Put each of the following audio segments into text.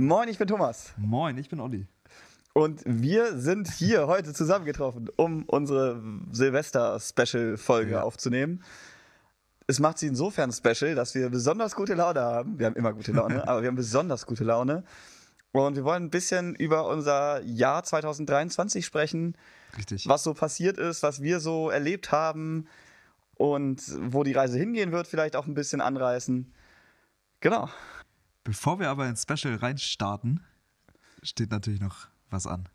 Moin, ich bin Thomas. Moin, ich bin Olli. Und wir sind hier heute zusammengetroffen, um unsere Silvester-Special-Folge Ja. aufzunehmen. Es macht sie insofern special, dass wir besonders gute Laune haben. Wir haben immer gute Laune, aber wir haben besonders gute Laune. Und wir wollen ein bisschen über unser Jahr 2023 sprechen, Richtig. was so passiert ist, was wir so erlebt haben und wo die Reise hingehen wird, vielleicht auch ein bisschen anreißen. Genau. Bevor wir aber ins Special reinstarten, steht natürlich noch was an.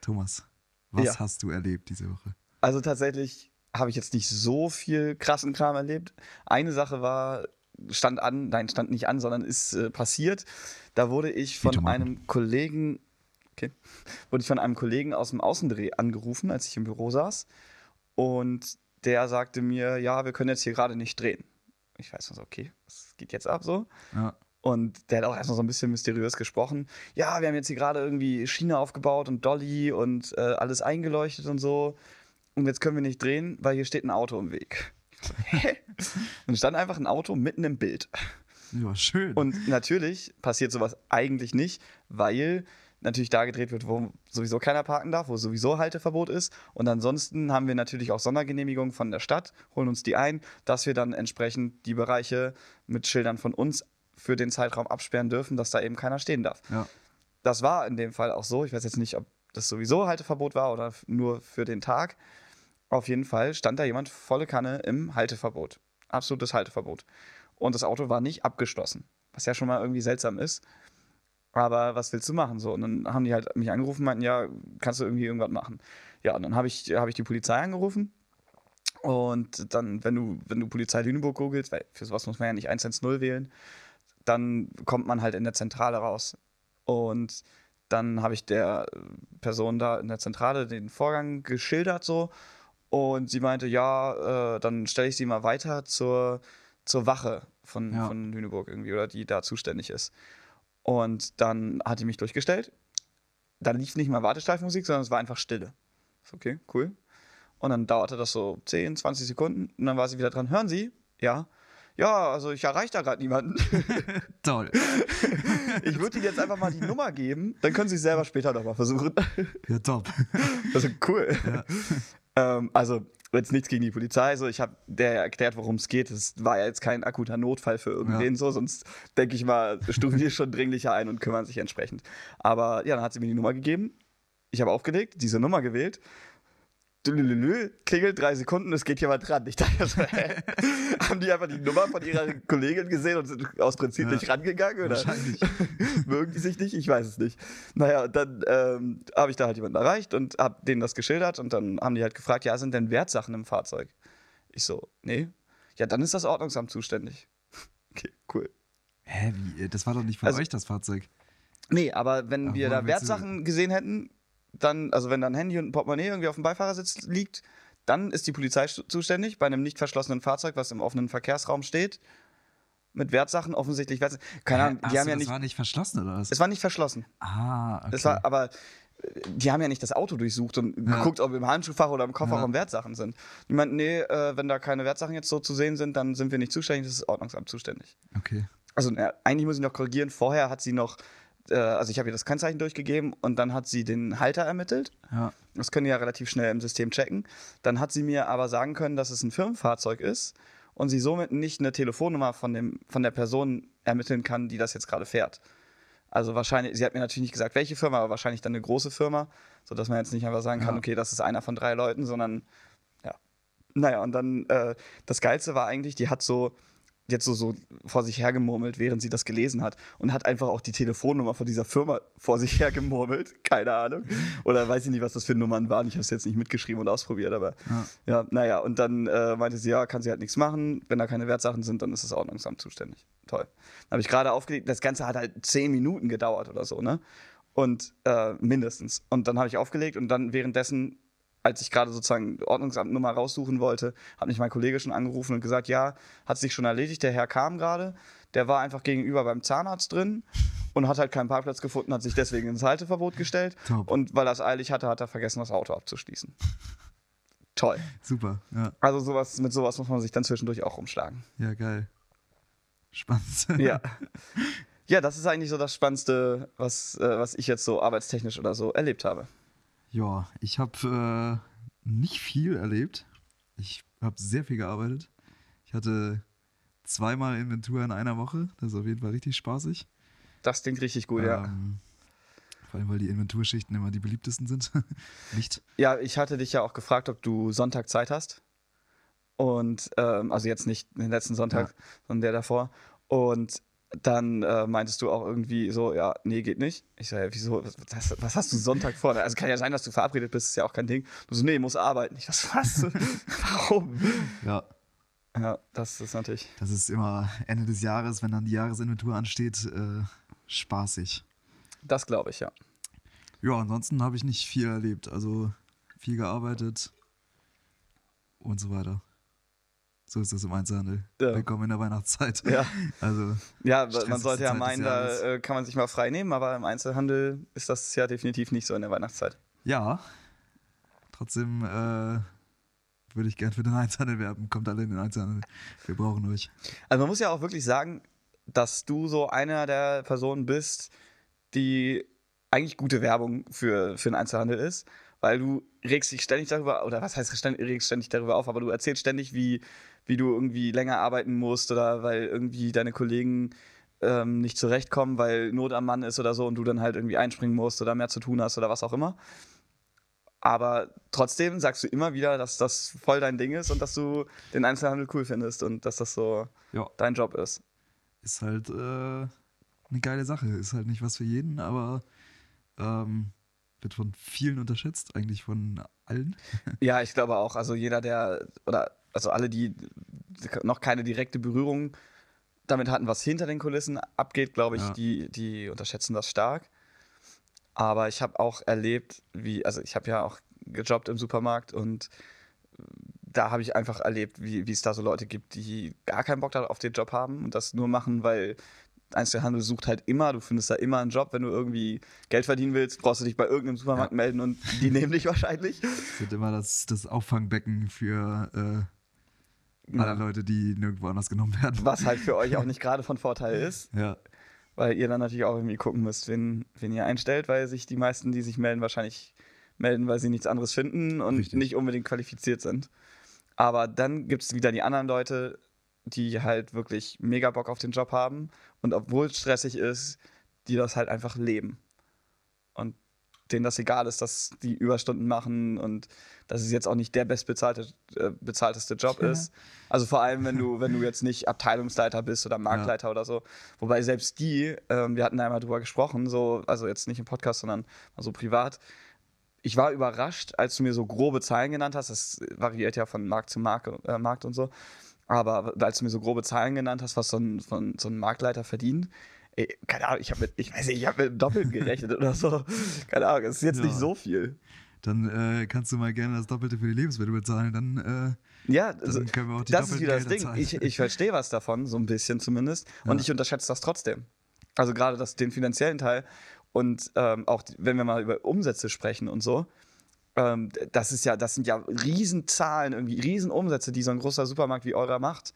Thomas, was Ja. hast du erlebt diese Woche? Also tatsächlich habe ich jetzt nicht so viel krassen Kram erlebt. Eine Sache war, stand an, nein, stand nicht an, sondern ist äh, passiert. Da wurde ich von einem Kollegen, okay, wurde ich von einem Kollegen aus dem Außendreh angerufen, als ich im Büro saß. Und der sagte mir, ja, wir können jetzt hier gerade nicht drehen. Ich weiß noch so, okay, was geht jetzt ab so? Ja, Und der hat auch erstmal so ein bisschen mysteriös gesprochen. Ja, wir haben jetzt hier gerade irgendwie Schiene aufgebaut und Dolly und äh, alles eingeleuchtet und so. Und jetzt können wir nicht drehen, weil hier steht ein Auto im Weg. Und es stand einfach ein Auto mitten im Bild. ja schön. Und natürlich passiert sowas eigentlich nicht, weil natürlich da gedreht wird, wo sowieso keiner parken darf, wo sowieso Halteverbot ist. Und ansonsten haben wir natürlich auch Sondergenehmigungen von der Stadt, holen uns die ein, dass wir dann entsprechend die Bereiche mit Schildern von uns für den Zeitraum absperren dürfen, dass da eben keiner stehen darf. ja, Das war in dem Fall auch so. Ich weiß jetzt nicht, ob das sowieso Halteverbot war oder nur für den Tag. Auf jeden Fall stand da jemand volle Kanne im Halteverbot. Absolutes Halteverbot. Und das Auto war nicht abgeschlossen. Was ja schon mal irgendwie seltsam ist. Aber was willst du machen? So, und dann haben die halt mich angerufen und meinten, ja, kannst du irgendwie irgendwas machen? Ja, und dann habe ich, hab ich die Polizei angerufen. Und dann, wenn du, wenn du Polizei Lüneburg googelst, weil für sowas muss man ja nicht 110 wählen, dann kommt man halt in der Zentrale raus. Und dann habe ich der Person da in der Zentrale den Vorgang geschildert so. Und sie meinte, ja, äh, dann stelle ich sie mal weiter zur, zur Wache von, Ja. von Lüneburg irgendwie oder die da zuständig ist. Und dann hat die mich durchgestellt. Da lief nicht mal Wartestreifmusik, sondern es war einfach Stille. Okay, cool. Und dann dauerte das so 10, 20 Sekunden und dann war sie wieder dran. Hören Sie? Ja. Ja, also ich erreiche da gerade niemanden. toll. Ich würde Ihnen jetzt einfach mal die Nummer geben, dann können Sie es selber später nochmal versuchen. Ja, top. Also cool. Ähm, also jetzt nichts gegen die Polizei. So, ich habe der erklärt, worum es geht. Es war ja jetzt kein akuter Notfall für irgendwen so, sonst denke ich mal, stufen die schon dringlicher ein und kümmern sich entsprechend. Aber ja, dann hat sie mir die Nummer gegeben. Ich habe aufgelegt, diese Nummer gewählt. Klingelt drei Sekunden, es geht jemand dran. Ich dachte so, hä? Haben die einfach die Nummer von ihrer Kollegin gesehen und sind aus Prinzip Ja. nicht rangegangen? Oder? Wahrscheinlich. Mögen die sich nicht? Ich weiß es nicht. Naja, dann ähm, habe ich da halt jemanden erreicht und habe denen das geschildert und dann haben die halt gefragt, ja, sind denn Wertsachen im Fahrzeug? Ich so, nee. Ja, dann ist das Ordnungsamt zuständig. Okay, cool. Hä, wie? Das war doch nicht von Also- euch das Fahrzeug. Nee, aber wenn Ach, wir da Wertsachen gesehen hätten, dann, also wenn da ein Handy und ein Portemonnaie irgendwie auf dem Beifahrersitz liegt, dann ist die Polizei zuständig bei einem nicht verschlossenen Fahrzeug, was im offenen Verkehrsraum steht. Mit Wertsachen, offensichtlich Wertsachen. Keine Ahnung, die haben so, ja das nicht. war nicht verschlossen, oder was? Es war nicht verschlossen. ah, okay. Es war, aber äh, die haben ja nicht das Auto durchsucht und Ja. geguckt, ob im Handschuhfach oder im Kofferraum Wertsachen sind. Die meinten, nee, äh, wenn da keine Wertsachen jetzt so zu sehen sind, dann sind wir nicht zuständig, das ist das Ordnungsamt zuständig. okay. Also na, eigentlich muss ich noch korrigieren, vorher hat sie noch, äh, also ich habe ihr das Kennzeichen durchgegeben und dann hat sie den Halter ermittelt. Ja. Das können die ja relativ schnell im System checken. Dann hat sie mir aber sagen können, dass es ein Firmenfahrzeug ist und sie somit nicht eine Telefonnummer von, dem, von der Person ermitteln kann, die das jetzt gerade fährt. Also wahrscheinlich, sie hat mir natürlich nicht gesagt, welche Firma, aber wahrscheinlich dann eine große Firma, sodass man jetzt nicht einfach sagen kann, Ja. okay, das ist einer von drei Leuten, sondern ja. Naja, und dann äh, das Geilste war eigentlich, die hat so jetzt so, so vor sich hergemurmelt, während sie das gelesen hat und hat einfach auch die Telefonnummer von dieser Firma vor sich hergemurmelt. Keine Ahnung. Oder weiß ich nicht, was das für Nummern waren. Ich habe es jetzt nicht mitgeschrieben und ausprobiert, aber Ja. ja, naja. Und dann äh, meinte sie, ja, kann sie halt nichts machen. Wenn da keine Wertsachen sind, dann ist das Ordnungsamt zuständig. Toll. Dann habe ich gerade aufgelegt, das Ganze hat halt zehn Minuten gedauert oder so, ne? Und äh, mindestens. Und dann habe ich aufgelegt und dann währenddessen als ich gerade sozusagen Ordnungsamtnummer raussuchen wollte, hat mich mein Kollege schon angerufen und gesagt, ja, hat sich schon erledigt, der Herr kam gerade, der war einfach gegenüber beim Zahnarzt drin und hat halt keinen Parkplatz gefunden, hat sich deswegen ins Halteverbot gestellt Top. und weil er es eilig hatte, hat er vergessen, das Auto abzuschließen. Toll. Super. Ja, Also sowas, mit sowas muss man sich dann zwischendurch auch rumschlagen. ja geil. Spannend. Ja. Ja, das ist eigentlich so das Spannendste, was, äh, was ich jetzt so arbeitstechnisch oder so erlebt habe. Ja, ich habe äh, nicht viel erlebt. Ich habe sehr viel gearbeitet. Ich hatte zweimal Inventur in einer Woche. Das ist auf jeden Fall richtig spaßig. Das klingt richtig gut, ja. Ähm, vor allem, weil die Inventurschichten immer die beliebtesten sind. nicht? Ja, ich hatte dich ja auch gefragt, ob du Sonntag Zeit hast. Und, ähm, also jetzt nicht den letzten Sonntag, sondern der davor. Und dann äh, meintest du auch irgendwie so, ja, nee, geht nicht. Ich so, ja, wieso, was, was hast du Sonntag vor? Also kann ja sein, dass du verabredet bist, ist ja auch kein Ding. Du so, nee, muss arbeiten. Ich was, was? Warum? Ja, Ja, das ist natürlich. das ist immer Ende des Jahres, wenn dann die Jahresinventur ansteht, äh, spaßig. Das glaube ich, ja. Ja, ansonsten habe ich nicht viel erlebt. Also viel gearbeitet und so weiter. So ist das im Einzelhandel. Ja. Willkommen in der Weihnachtszeit. Ja. Also, Ja, man sollte ja meinen, da äh, kann man sich mal frei nehmen, aber im Einzelhandel ist das ja definitiv nicht so in der Weihnachtszeit. ja. Trotzdem äh, würde ich gern für den Einzelhandel werben. Kommt alle in den Einzelhandel. Wir brauchen euch. Also man muss ja auch wirklich sagen, dass du so einer der Personen bist, die eigentlich gute Werbung für, für den Einzelhandel ist, weil du regst dich ständig darüber, oder was heißt regst ständig darüber auf, aber du erzählst ständig, wie, wie du irgendwie länger arbeiten musst oder weil irgendwie deine Kollegen ähm, nicht zurechtkommen, weil Not am Mann ist oder so und du dann halt irgendwie einspringen musst oder mehr zu tun hast oder was auch immer. Aber trotzdem sagst du immer wieder, dass das voll dein Ding ist und dass du den Einzelhandel cool findest und dass das so Ja. dein Job ist. Ist halt äh, eine geile Sache. Ist halt nicht was für jeden, aber ähm, wird von vielen unterschätzt, eigentlich von allen. Ja, ich glaube auch. Also jeder, der, oder also alle, die noch keine direkte Berührung damit hatten, was hinter den Kulissen abgeht, glaube ich, Ja. die, die unterschätzen das stark. Aber ich habe auch erlebt, wie, also ich habe ja auch gejobbt im Supermarkt und da habe ich einfach erlebt, wie wie es da so Leute gibt, die gar keinen Bock auf den Job haben und das nur machen, weil Einzelhandel sucht halt immer, du findest da immer einen Job, wenn du irgendwie Geld verdienen willst, brauchst du dich bei irgendeinem Supermarkt melden und die nehmen dich wahrscheinlich. Es wird immer das, das Auffangbecken für äh, alle Leute, die nirgendwo anders genommen werden. Was halt für euch auch nicht gerade von Vorteil ist, Ja, weil ihr dann natürlich auch irgendwie gucken müsst, wen, wen ihr einstellt, weil sich die meisten, die sich melden, wahrscheinlich melden, weil sie nichts anderes finden und Richtig. nicht unbedingt qualifiziert sind. Aber dann gibt es wieder die anderen Leute, die halt wirklich mega Bock auf den Job haben und obwohl es stressig ist, die das halt einfach leben. Denen das egal ist, dass die Überstunden machen und dass es jetzt auch nicht der bestbezahlte, äh, bezahlteste Job Ja. ist. Also vor allem, wenn du, wenn du jetzt nicht Abteilungsleiter bist oder Marktleiter oder so. Wobei selbst die, ähm, wir hatten da einmal drüber gesprochen, so, also jetzt nicht im Podcast, sondern mal so privat. Ich war überrascht, als du mir so grobe Zahlen genannt hast. Das variiert ja von Markt zu Markt, äh, Markt und so. Aber als du mir so grobe Zahlen genannt hast, was so ein, von, so ein Marktleiter verdient, ey, keine Ahnung, ich habe mit, ich weiß nicht, ich habe mit dem Doppelten gerechnet oder so. Keine Ahnung, es ist jetzt Ja. nicht so viel. dann äh, kannst du mal gerne das Doppelte für die Lebensmittel bezahlen. 'Dann Ja, äh, also, dann können wir auch die das ist wieder das Ding. zahlen. Ich, ich verstehe was davon, so ein bisschen zumindest. Und Ja. ich unterschätze das trotzdem. Also gerade das, den finanziellen Teil. Und ähm, auch wenn wir mal über Umsätze sprechen und so, ähm, das ist ja, das sind ja Riesenzahlen, irgendwie Riesenumsätze, die so ein großer Supermarkt wie eurer macht.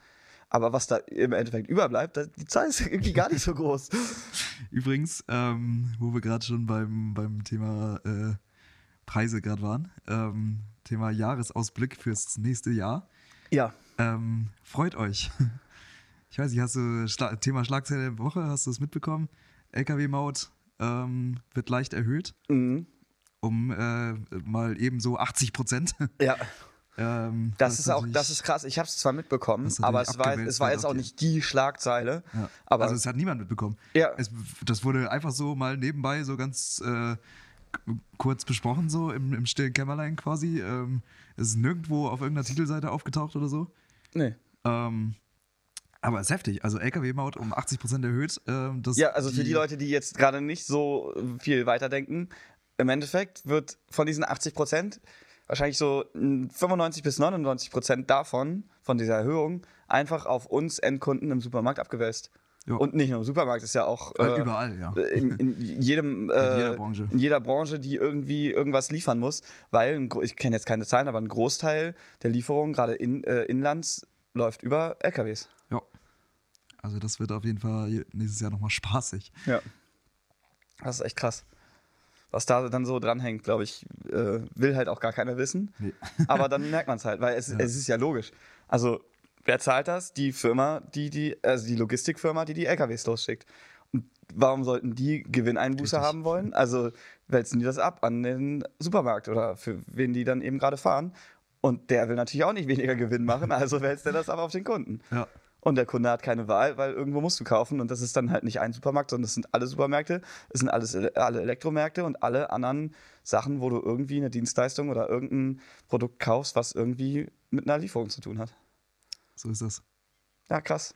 Aber was da im Endeffekt überbleibt, die Zahl ist irgendwie gar nicht so groß. Übrigens, ähm, wo wir gerade schon beim, beim Thema äh, Preise gerade waren, ähm, Thema Jahresausblick fürs nächste Jahr. Ja. Ähm, freut euch. Ich weiß nicht, hast du Schla Thema Schlagzeile der Woche, hast du es mitbekommen? LKW-Maut ähm, wird leicht erhöht Mhm. um äh, mal eben so 80 Prozent. Ja. ähm, Das ist auch, das ist krass. Ich habe es zwar mitbekommen, aber es war, es war wird jetzt auch die- nicht die Schlagzeile. Ja. Aber also es hat niemand mitbekommen. ja, Es, das wurde einfach so mal nebenbei so ganz äh, kurz besprochen, so im, im stillen Kämmerlein quasi. Ähm, es ist nirgendwo auf irgendeiner Titelseite aufgetaucht oder so. nee. Ähm, aber es ist heftig. Also LKW-Maut um 80% erhöht. Ähm, das Ja, also für die Leute, die jetzt gerade nicht so viel weiterdenken, im Endeffekt wird von diesen 80 Prozent wahrscheinlich so mm, 95 bis 99 Prozent davon, von dieser Erhöhung, einfach auf uns Endkunden im Supermarkt abgewälzt. Ja. Und nicht nur im Supermarkt, ist ja auch Äh, äh, überall, ja. in, in jedem äh, jeder Branche. in jeder Branche, die irgendwie irgendwas liefern muss, weil ich kenne jetzt keine Zahlen, aber ein Großteil der Lieferungen gerade in, äh, inlands läuft über LKWs. ja. Also das wird auf jeden Fall nächstes Jahr nochmal spaßig. Ja. Das ist echt krass. Was da dann so dranhängt, glaube ich, äh, will halt auch gar keiner wissen. Nee. Aber dann merkt man es halt, weil es, Ja. es ist ja logisch. Also, wer zahlt das? Die Firma, die die, also die Logistikfirma, die die LKWs losschickt. Und warum sollten die Gewinneinbuße Richtig. haben wollen? Also wälzen die das ab an den Supermarkt oder für wen die dann eben gerade fahren. Und der will natürlich auch nicht weniger Gewinn machen, also wälzt er das ab auf den Kunden. Ja. Und der Kunde hat keine Wahl, weil irgendwo musst du kaufen. Und das ist dann halt nicht ein Supermarkt, sondern das sind alle Supermärkte, es sind alles, alle Elektromärkte und alle anderen Sachen, wo du irgendwie eine Dienstleistung oder irgendein Produkt kaufst, was irgendwie mit einer Lieferung zu tun hat. So ist das. Ja, krass.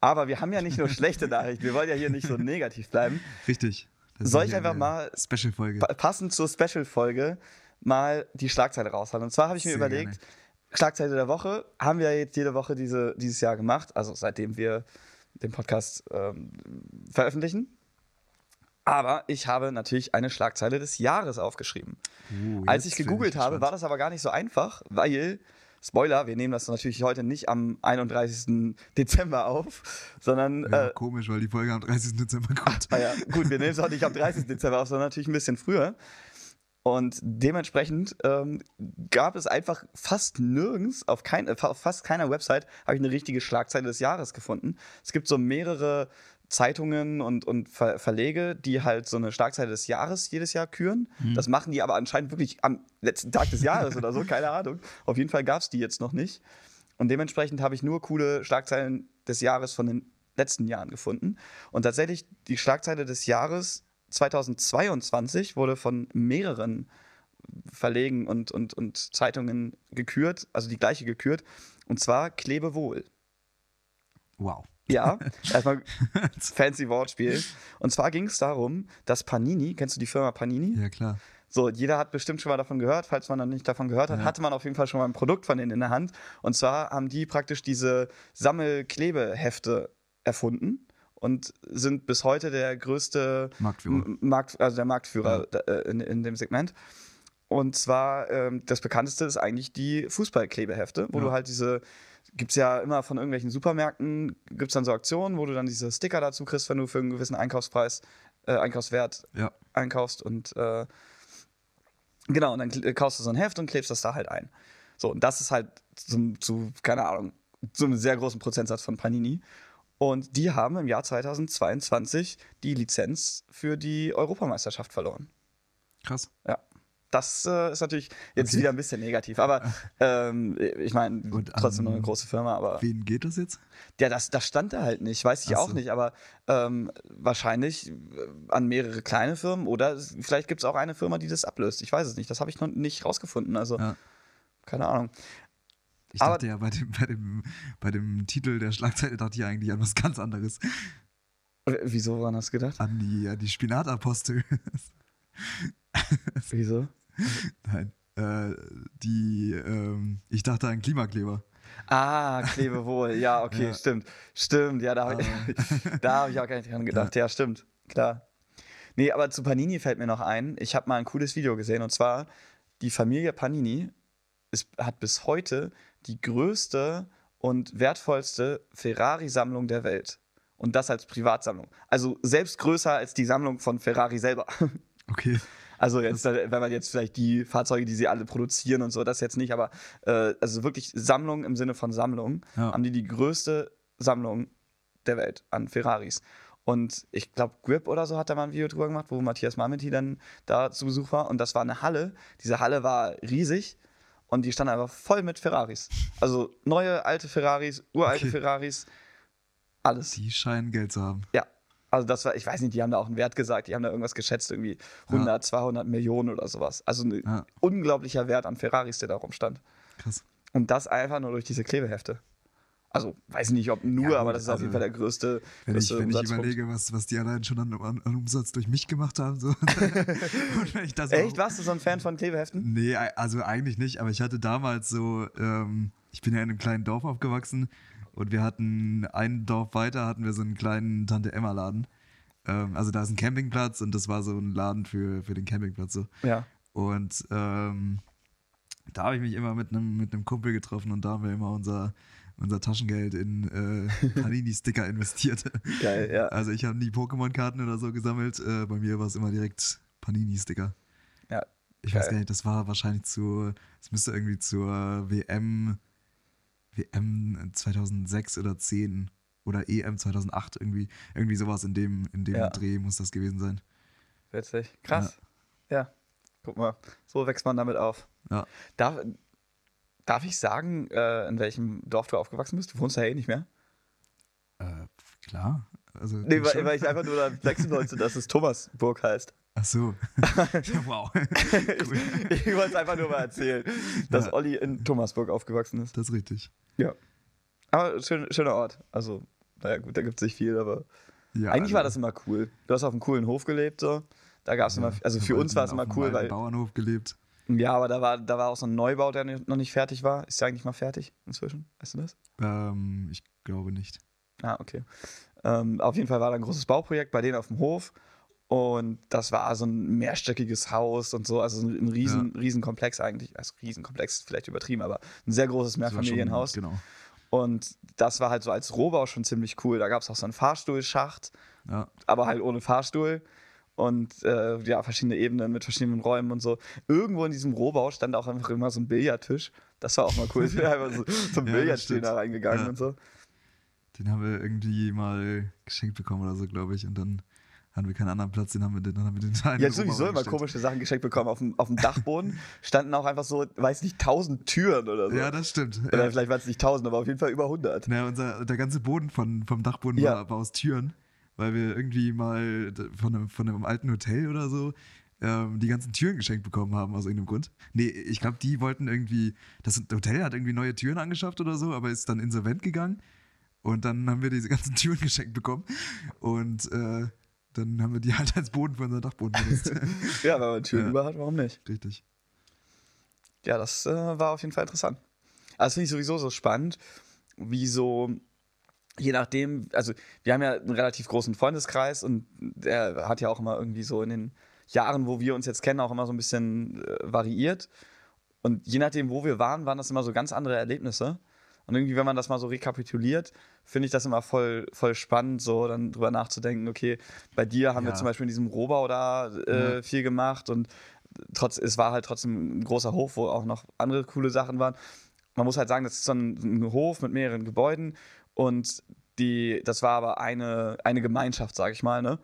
Aber wir haben ja nicht nur schlechte Nachrichten, wir wollen ja hier nicht so negativ bleiben. Richtig. Soll ich einfach mal- Special-Folge. Pa passend zur Special-Folge mal die Schlagzeile raushauen. Und zwar habe ich mir Sehr überlegt, gerne. Schlagzeile der Woche haben wir jetzt jede Woche diese, dieses Jahr gemacht, also seitdem wir den Podcast ähm, veröffentlichen. Aber ich habe natürlich eine Schlagzeile des Jahres aufgeschrieben. Oh, Als ich gegoogelt habe, gespannt. war das aber gar nicht so einfach, weil, Spoiler, wir nehmen das natürlich heute nicht am 31. Dezember auf, sondern Ja, äh, komisch, weil die Folge am 30. Dezember kommt. Ah ja, gut, wir nehmen es auch nicht am 30. Dezember auf, sondern natürlich ein bisschen früher. Und dementsprechend ähm, gab es einfach fast nirgends, auf, kein, äh, auf fast keiner Website, habe ich eine richtige Schlagzeile des Jahres gefunden. Es gibt so mehrere Zeitungen und, und Ver Verlege, die halt so eine Schlagzeile des Jahres jedes Jahr küren. Das machen die aber anscheinend wirklich am letzten Tag des Jahres oder so, keine Ahnung. Auf jeden Fall gab es die jetzt noch nicht. Und dementsprechend habe ich nur coole Schlagzeilen des Jahres von den letzten Jahren gefunden. Und tatsächlich die Schlagzeile des Jahres 2022 wurde von mehreren Verlegen und, und, und Zeitungen gekürt, also die gleiche gekürt. Und zwar Klebewohl. Wow. Ja, erstmal fancy Wortspiel. Und zwar ging es darum, dass Panini, kennst du die Firma Panini? Ja, klar. So, jeder hat bestimmt schon mal davon gehört. Falls man noch nicht davon gehört hat, Ja. hatte man auf jeden Fall schon mal ein Produkt von denen in der Hand. Und zwar haben die praktisch diese Sammelklebehefte erfunden und sind bis heute der größte Marktführer. Markt, also der Marktführer da- äh, in, in dem Segment. Und zwar, ähm, das bekannteste ist eigentlich die Fußballklebehefte, wo Ja. du halt diese, gibt es ja immer von irgendwelchen Supermärkten, gibt es dann so Aktionen, wo du dann diese Sticker dazu kriegst, wenn du für einen gewissen Einkaufspreis, äh, Einkaufswert Ja. einkaufst und äh, genau, und dann kaufst du so ein Heft und klebst das da halt ein. So, und das ist halt zum, zu, keine Ahnung, zu einem sehr großen Prozentsatz von Panini. Und die haben im Jahr 2022 die Lizenz für die Europameisterschaft verloren. Krass. Ja. Das äh, ist natürlich jetzt Okay. wieder ein bisschen negativ, aber ähm, ich meine, trotzdem noch eine große Firma, aber Wen geht das jetzt? ja, das, das stand da halt nicht, weiß ich Ach auch so. nicht, aber ähm, wahrscheinlich äh, an mehrere kleine Firmen oder vielleicht gibt es auch eine Firma, die das ablöst. Ich weiß es nicht, das habe ich noch nicht rausgefunden, also Ja. keine Ahnung. Ich Aber- dachte ja, bei dem, bei, dem, bei dem Titel der Schlagzeile dachte ich eigentlich an was ganz anderes. Wieso waren das gedacht? An die, an die Spinatapostel. Wieso? Nein. Äh, die, ähm, ich dachte an Klimakleber. Ah, Klebewohl, ja, okay, Ja. stimmt. Stimmt, ja, da habe ich, da hab ich auch gar nicht dran gedacht. Ja. stimmt, klar. Nee, aber zu Panini fällt mir noch ein, ich habe mal ein cooles Video gesehen und zwar, die Familie Panini ist, hat bis heute die größte und wertvollste Ferrari-Sammlung der Welt. Und das als Privatsammlung. Also selbst größer als die Sammlung von Ferrari selber. Okay. Also jetzt, wenn man jetzt vielleicht die Fahrzeuge, die sie alle produzieren und so, das jetzt nicht, aber äh, also wirklich Sammlung im Sinne von Sammlung, Ja. haben die die größte Sammlung der Welt an Ferraris. Und ich glaube, Grip oder so hat da mal ein Video drüber gemacht, wo Matthias Marmetti dann da zu Besuch war. Und das war eine Halle. Diese Halle war riesig und die stand einfach voll mit Ferraris. Also neue, alte Ferraris, uralte Okay. Ferraris, alles. Die scheinen Geld zu haben. Ja. Also das war, ich weiß nicht, die haben da auch einen Wert gesagt, die haben da irgendwas geschätzt, irgendwie 100, 200 Millionen oder sowas. Also ein Ja. unglaublicher Wert an Ferraris, der da rumstand. Krass. Und das einfach nur durch diese Klebehefte. Also weiß ich nicht, ob nur, Ja, aber das ist auf also, jeden Fall der größte, Wenn ich, wenn ich überlege, was, was die allein schon an, an, an Umsatz durch mich gemacht haben. So. Echt? auch- Warst du so ein Fan von Klebeheften? Nee, also eigentlich nicht, aber ich hatte damals so, ähm, ich bin ja in einem kleinen Dorf aufgewachsen und wir hatten ein Dorf weiter, hatten wir so einen kleinen Tante-Emma-Laden. Ähm, also da ist ein Campingplatz und das war so ein Laden für, für den Campingplatz so. Ja. Und ähm, da habe ich mich immer mit einem mit einem Kumpel getroffen und da haben wir immer unser, unser Taschengeld in äh, Panini-Sticker investiert. Geil, ja. Also ich habe nie Pokémon-Karten oder so gesammelt. Äh, bei mir war es immer direkt Panini-Sticker. Ja, Ich weiß geil. gar nicht, das war wahrscheinlich zu, es müsste irgendwie zur WM, WM 2006 oder 10 oder EM 2008 irgendwie, irgendwie sowas in dem, in dem Ja. Dreh muss das gewesen sein. Witzig. Krass. Ja. Guck mal, so wächst man damit auf. Ja. Darf, darf ich sagen, äh, in welchem Dorf du aufgewachsen bist? Du wohnst ja eh nicht mehr. Äh, klar. Also, Nee, weil, weil ich einfach nur da wechseln wollte, dass es Thomasburg heißt. Ach so. wow. cool. Ich, ich wollte es einfach nur mal erzählen, dass Ja. Olli in Thomasburg aufgewachsen ist. Das ist richtig. Ja. Aber schön, schöner Ort. Also, naja, gut, da gibt es nicht viel, aber Ja, eigentlich war also, das immer cool. Du hast auf einem coolen Hof gelebt, so. Da gab es ja, immer, also für uns war es immer cool, weil, Bauernhof gelebt. Ja, aber da war, da war auch so ein Neubau, der noch nicht fertig war. Ist der eigentlich mal fertig inzwischen? Weißt du das? Ähm, ich glaube nicht. Ah, okay. Ähm, auf jeden Fall war da ein großes Bauprojekt bei denen auf dem Hof. Und das war so ein mehrstöckiges Haus und so, also ein, ein riesen, riesen Komplex eigentlich. Also Riesenkomplex ist vielleicht übertrieben, aber ein sehr großes war schon- Mehrfamilienhaus. Genau. Und das war halt so als Rohbau schon ziemlich cool. Da gab es auch so einen Fahrstuhlschacht, Ja. aber halt ohne Fahrstuhl. Und äh, ja, verschiedene Ebenen mit verschiedenen Räumen und so. Irgendwo in diesem Rohbau stand auch einfach immer so ein Billardtisch. Das war auch mal cool. Ich bin einfach so zum Ja, stimmt. da reingegangen Ja. und so. Den haben wir irgendwie mal geschenkt bekommen oder so, glaube ich. Und dann hatten wir keinen anderen Platz, den haben wir, dann haben wir den in Ja, sowieso immer komische Sachen geschenkt bekommen. Auf dem, auf dem Dachboden standen auch einfach so, weiß nicht, tausend Türen oder so. Ja, das stimmt. oder Ja. vielleicht waren es nicht tausend, aber auf jeden Fall über hundert. Na, unser, der ganze Boden von, vom Dachboden Ja. war, war aus Türen, weil wir irgendwie mal von einem, von einem alten Hotel oder so ähm, die ganzen Türen geschenkt bekommen haben, aus irgendeinem Grund. Nee, ich glaube, die wollten irgendwie, das Hotel hat irgendwie neue Türen angeschafft oder so, aber ist dann insolvent gegangen. Und dann haben wir diese ganzen Türen geschenkt bekommen. Und äh, dann haben wir die halt als Boden für unseren Dachboden benutzt. Ja, wenn man Türen Ja. über hat, warum nicht? Richtig. Ja, das äh, war auf jeden Fall interessant. Also das finde ich sowieso so spannend, wie so, je nachdem, also wir haben ja einen relativ großen Freundeskreis und der hat ja auch immer irgendwie so in den Jahren, wo wir uns jetzt kennen, auch immer so ein bisschen äh, variiert. Und je nachdem, wo wir waren, waren das immer so ganz andere Erlebnisse. Und irgendwie, wenn man das mal so rekapituliert, finde ich das immer voll, voll spannend, so dann drüber nachzudenken, okay, bei dir haben wir Ja. zum Beispiel in diesem Rohbau da äh, Ja. viel gemacht und trotz, es war halt trotzdem ein großer Hof, wo auch noch andere coole Sachen waren. Man muss halt sagen, das ist so ein, ein Hof mit mehreren Gebäuden und die, das war aber eine, eine Gemeinschaft, sage ich mal, ne?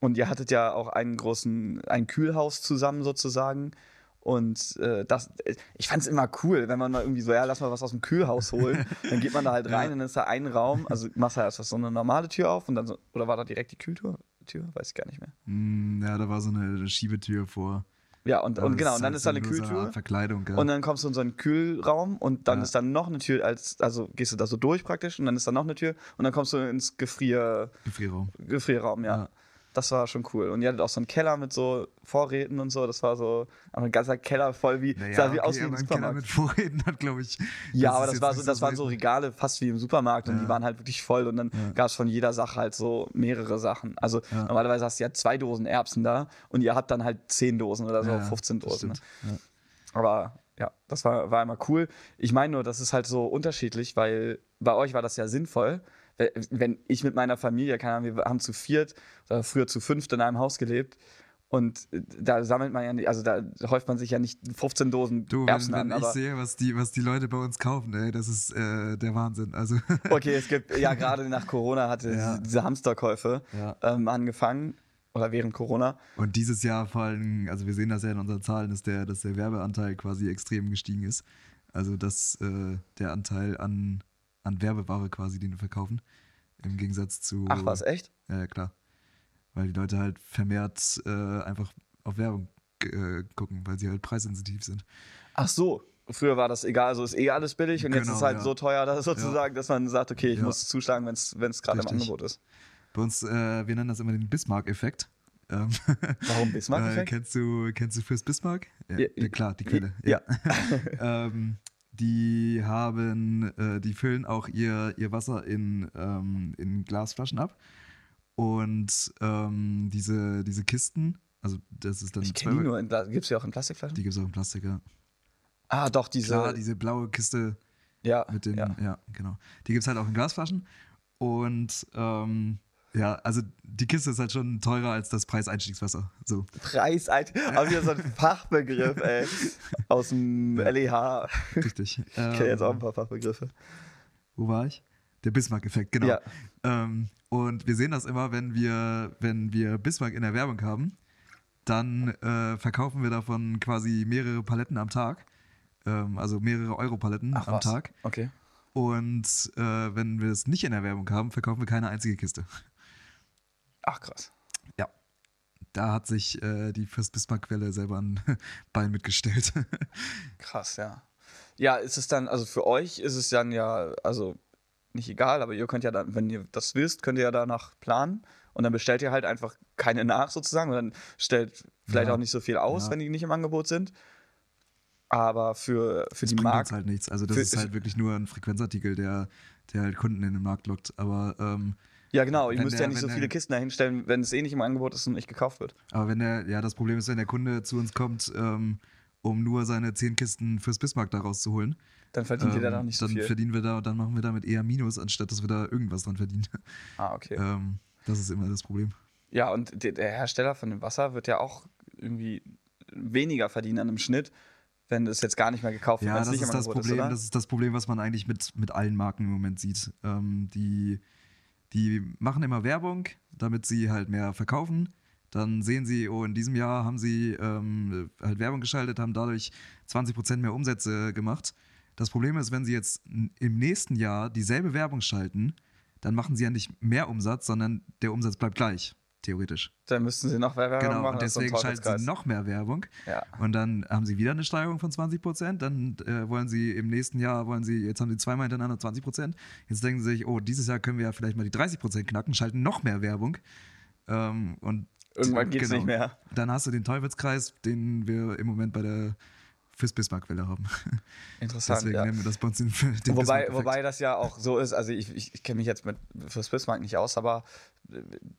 Und ihr hattet ja auch einen großen, ein Kühlhaus zusammen sozusagen. Und äh, das, ich fand es immer cool, wenn man mal irgendwie so, ja, lass mal was aus dem Kühlhaus holen. dann geht man da halt rein Ja. und dann ist da ein Raum. Also machst du erst so eine normale Tür auf und dann so, oder war da direkt die Kühltür? Tür? Weiß ich gar nicht mehr. Mm, ja, da war so eine Schiebetür vor. Ja, und, und genau, und dann halt ist da eine Kühltür. Verkleidung, ja. Und dann kommst du in so einen Kühlraum und dann Ja. ist dann noch eine Tür, als, also gehst du da so durch praktisch und dann ist da noch eine Tür und dann kommst du ins Gefrier, Gefrierraum. Gefrierraum, ja. Ja. Das war schon cool. Und ihr hattet auch so einen Keller mit so Vorräten und so. Das war so ein ganzer Keller voll wie, Naja, sah wie okay, aus wie im ein Keller Supermarkt. mit Vorräten hat, glaube ich. Ja, das aber das, war so, das waren so. Regale fast wie im Supermarkt und Ja. die waren halt wirklich voll und dann Ja. gab es von jeder Sache halt so mehrere Sachen. Also Ja. normalerweise hast du ja zwei Dosen Erbsen da und ihr habt dann halt zehn Dosen oder so, Ja, 15 das Dosen. Ne? Aber ja, das war, war immer cool. Ich meine nur, das ist halt so unterschiedlich, weil bei euch war das ja sinnvoll. Wenn- Wenn ich mit meiner Familie, keine Ahnung, wir haben zu viert oder früher zu fünft in einem Haus gelebt und äh, da sammelt man ja nicht, also da häuft man sich ja nicht 15 Dosen Du, wenn, Erbsen wenn an. ich sehe, was die, was die Leute bei uns kaufen, ey, das ist äh, der Wahnsinn. Also, okay, es gibt, ja, gerade nach Corona hatte Ja. diese, diese Hamsterkäufe ja. ähm, angefangen oder während Corona. Und dieses Jahr vor allem, also wir sehen das ja in unseren Zahlen, dass der, dass der Werbeanteil quasi extrem gestiegen ist. Also dass äh, der Anteil an, an Werbeware quasi, den wir verkaufen, im Gegensatz zu. Ach was, echt? Ja, ja, klar. Weil die Leute halt vermehrt äh, einfach auf Werbung äh, gucken, weil sie halt preissensitiv sind. Ach so. Früher war das egal, also ist eh alles billig und jetzt Genau, ist halt ja. so teuer, dass sozusagen, dass man sagt, okay, ich Ja. muss zuschlagen, wenn es gerade im. Angebot ist. Bei uns, äh, wir nennen das immer den Bismarck-Effekt. Ähm, Warum äh, Bismarck-Effekt? kennst, du, kennst du Fürst Bismarck? Ja, Ja, ja, klar, die Quelle. Ja. ähm, die haben, äh, die füllen auch ihr, ihr Wasser in, ähm, in Glasflaschen ab. Und ähm, diese, diese Kisten, also das ist dann Ich kenne die nur, in Gla- gibt's die auch in Plastikflaschen? die gibt es auch in Plastik, ja. ah, doch, diese. Klar, diese blaue Kiste, Ja, Mit den, ja. ja. genau. Die gibt es halt auch in Glasflaschen. Und ähm, ja, also die Kiste ist halt schon teurer als das Preiseinstiegswasser. So. Preiseit. Aber wieder so ein Fachbegriff, ey. Aus dem LEH. Richtig. Ich kenne jetzt auch ein paar Fachbegriffe. wo war ich? Der Bismarck-Effekt, genau. Ja. Ähm, und wir sehen das immer, wenn wir, wenn wir Bismarck in der Werbung haben, dann äh, verkaufen wir davon quasi mehrere Paletten am Tag. Ähm, also mehrere Euro-Paletten am was. Tag. Okay. Und äh, wenn wir es nicht in der Werbung haben, verkaufen wir keine einzige Kiste. Ach, krass. Ja. Da hat sich äh, die Fürst Bismarck-Quelle selber ein Bein mitgestellt. Krass, ja. Ja, ist es dann, also für euch ist es dann ja, also nicht egal, aber ihr könnt ja dann, wenn ihr das wisst, könnt ihr ja danach planen und dann bestellt ihr halt einfach keine nach sozusagen und dann stellt vielleicht Ja. auch nicht so viel aus, Ja. wenn die nicht im Angebot sind. Aber für, für Das die Marke. uns halt nichts. Also das Für- ist halt wirklich nur ein Frequenzartikel, der, der halt Kunden in den Markt lockt. Aber, ähm, ja, genau, ihr wenn müsst der- ja nicht so wenn viele der- Kisten dahinstellen, wenn es eh nicht im Angebot ist und nicht gekauft wird. aber wenn der, ja, das Problem ist, wenn der Kunde zu uns kommt, ähm, um nur seine zehn Kisten fürs Bismarck da rauszuholen, Dann verdient ihr da ähm, noch nicht so dann viel. verdienen wir da, dann machen wir damit eher Minus, anstatt dass wir da irgendwas dran verdienen. Ah, okay. ähm, das ist immer das Problem. Ja, und der, der Hersteller von dem Wasser wird ja auch irgendwie weniger verdienen an einem Schnitt, wenn es jetzt gar nicht mehr gekauft wird, Ja, das ist das Problem. ist, das ist das Problem, was man eigentlich mit, mit allen Marken im Moment sieht. Ähm, die, die machen immer Werbung, damit sie halt mehr verkaufen. Dann sehen sie, oh, in diesem Jahr haben sie ähm, halt Werbung geschaltet, haben dadurch 20% mehr Umsätze gemacht. Das Problem ist, wenn sie jetzt im nächsten Jahr dieselbe Werbung schalten, dann machen sie ja nicht mehr Umsatz, sondern der Umsatz bleibt gleich, theoretisch. Dann müssten sie noch mehr Werbung Genau, machen. ein deswegen schalten sie noch mehr Werbung. Ja. Und dann haben sie wieder eine Steigerung von 20 Prozent. Dann äh, wollen sie im nächsten Jahr, wollen sie, jetzt haben sie zweimal hintereinander 20 Prozent. Jetzt denken sie sich, oh, dieses Jahr können wir ja vielleicht mal die 30 Prozent knacken, schalten noch mehr Werbung. Ähm, und Irgendwann geht's nicht mehr. Dann hast du den Teufelskreis, den wir im Moment bei der Fürs Bismarck-Welle haben. Interessant, Deswegen ja. nennen wir das bei uns den, den Wobei, wobei das ja auch so ist, also ich, ich, ich kenne mich jetzt mit fürs Bismarck nicht aus, aber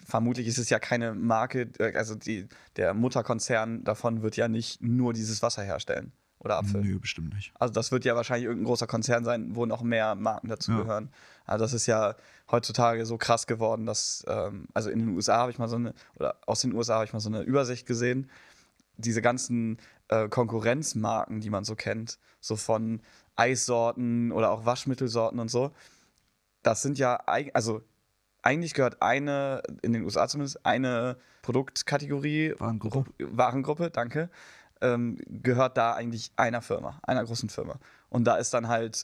vermutlich ist es ja keine Marke, äh, also die, der Mutterkonzern davon wird ja nicht nur dieses Wasser herstellen oder abfüllen. Nö, bestimmt nicht. Also das wird ja wahrscheinlich irgendein großer Konzern sein, wo noch mehr Marken dazu Ja. gehören. Also das ist ja heutzutage so krass geworden, dass, ähm, also in den USA habe ich mal so eine, oder aus den USA habe ich mal so eine Übersicht gesehen, diese ganzen äh, Konkurrenzmarken, die man so kennt, so von Eissorten oder auch Waschmittelsorten und so, das sind ja, also eigentlich gehört eine, in den USA zumindest, eine Produktkategorie, Warengruppe. Gru- Warengruppe, danke, ähm, gehört da eigentlich einer Firma, einer großen Firma. Und da ist dann halt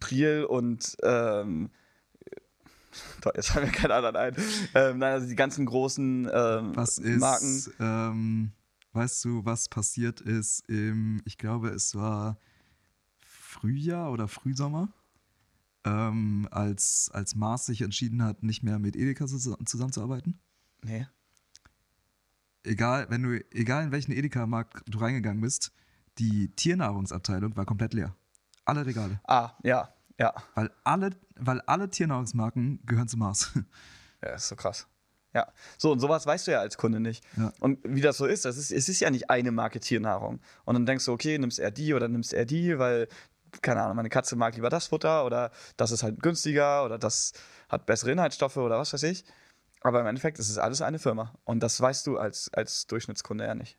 Priel und ähm, toll, jetzt fallen mir keine anderen ein. Ähm, nein, also die ganzen großen ähm, Was ist, Marken. ähm, weißt du, was passiert ist im, ich glaube, es war Frühjahr oder Frühsommer, ähm, als, als Mars sich entschieden hat, nicht mehr mit Edeka zus- zusammenzuarbeiten? Nee. Egal, wenn du, egal in welchen Edeka-Markt du reingegangen bist, die Tiernahrungsabteilung war komplett leer. Alle Regale. Ah, ja, ja. Weil alle, weil alle Tiernahrungsmarken gehören zu Mars. Ja, ist so krass. Ja, so und sowas weißt du ja als Kunde nicht. Ja. Und wie das so ist, das ist, es ist ja nicht eine Marke Tiernahrung. Und dann denkst du, okay, nimmst er die oder nimmst er die, weil, keine Ahnung, meine Katze mag lieber das Futter oder das ist halt günstiger oder das hat bessere Inhaltsstoffe oder was weiß ich. Aber im Endeffekt ist es alles eine Firma. Und das weißt du als, als Durchschnittskunde ja nicht.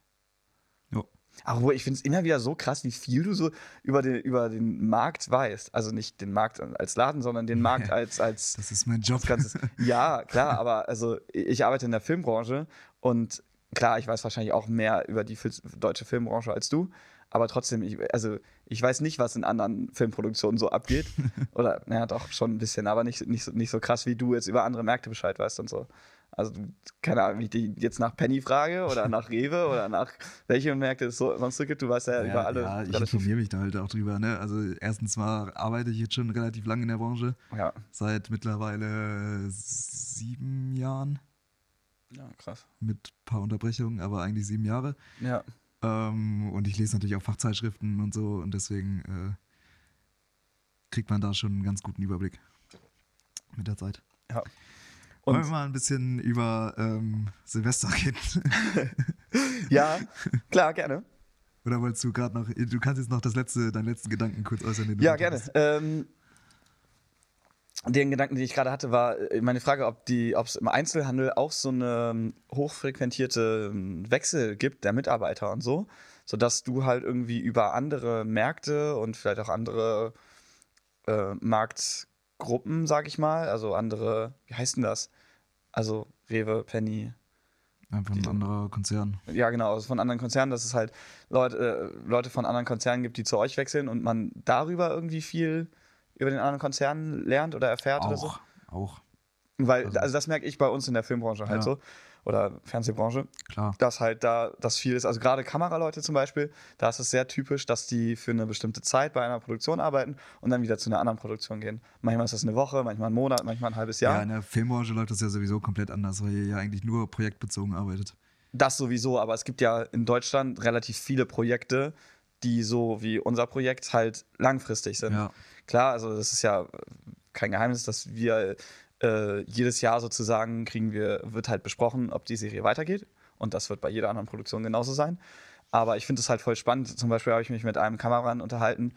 Jo. Aber ich finde es immer wieder so krass, wie viel du so über den, über den Markt weißt. Also nicht den Markt als Laden, sondern den Markt als, als, Das ist mein Job. Ja, klar, aber also ich arbeite in der Filmbranche und klar, ich weiß wahrscheinlich auch mehr über die deutsche Filmbranche als du, aber trotzdem, ich, also ich weiß nicht, was in anderen Filmproduktionen so abgeht. Oder, naja, doch schon ein bisschen, aber nicht, nicht, so, nicht so krass, wie du jetzt über andere Märkte Bescheid weißt und so. Also, keine Ahnung, wie ich dich jetzt nach Penny frage oder nach Rewe oder nach welche Märkte es so, sonst so gibt. Du weißt ja, über alle. Ja, ich informiere mich da halt auch drüber. Ne? Also erstens mal arbeite ich jetzt schon relativ lange in der Branche, ja. seit mittlerweile sieben Jahren, ja, krass. mit ein paar Unterbrechungen, aber eigentlich sieben Jahre. Ja. Ähm, und ich lese natürlich auch Fachzeitschriften und so und deswegen äh, kriegt man da schon einen ganz guten Überblick mit der Zeit. ja. Wollen Und wir mal ein bisschen über ähm, Silvester reden? ja, klar, gerne. Oder wolltest du gerade noch, du kannst jetzt noch das letzte, deinen letzten Gedanken kurz äußern. Ja, gerne. Ähm, den Gedanken, den ich gerade hatte, war äh, meine Frage, ob es im Einzelhandel auch so eine ähm, hochfrequentierte ähm, Wechsel gibt der Mitarbeiter und so, sodass du halt irgendwie über andere Märkte und vielleicht auch andere äh, Marktgruppen, sag ich mal, also andere, wie heißt denn das? Also Rewe, Penny, Einfach ein anderer Konzern. ja, genau, also von anderen Konzernen, dass es halt Leute, äh, Leute von anderen Konzernen gibt, die zu euch wechseln und man darüber irgendwie viel über den anderen Konzern lernt oder erfährt oder so. Auch, auch, Weil, Also- also das merke ich bei uns in der Filmbranche halt Ja. so. Oder Fernsehbranche, klar. dass halt da das viel ist. Also gerade Kameraleute zum Beispiel, da ist es sehr typisch, dass die für eine bestimmte Zeit bei einer Produktion arbeiten und dann wieder zu einer anderen Produktion gehen. Manchmal ist das eine Woche, manchmal ein Monat, manchmal ein halbes Ja. Jahr. in der Filmbranche läuft das ja sowieso komplett anders, weil ihr ja eigentlich nur projektbezogen arbeitet. Das sowieso, aber es gibt ja in Deutschland relativ viele Projekte, die so wie unser Projekt halt langfristig sind. Ja. Klar, also das ist ja kein Geheimnis, dass wir äh, jedes Jahr sozusagen kriegen wir, wird halt besprochen, ob die Serie weitergeht. Und das wird bei jeder anderen Produktion genauso sein. Aber ich finde es halt voll spannend. Zum Beispiel habe ich mich mit einem Kameramann unterhalten,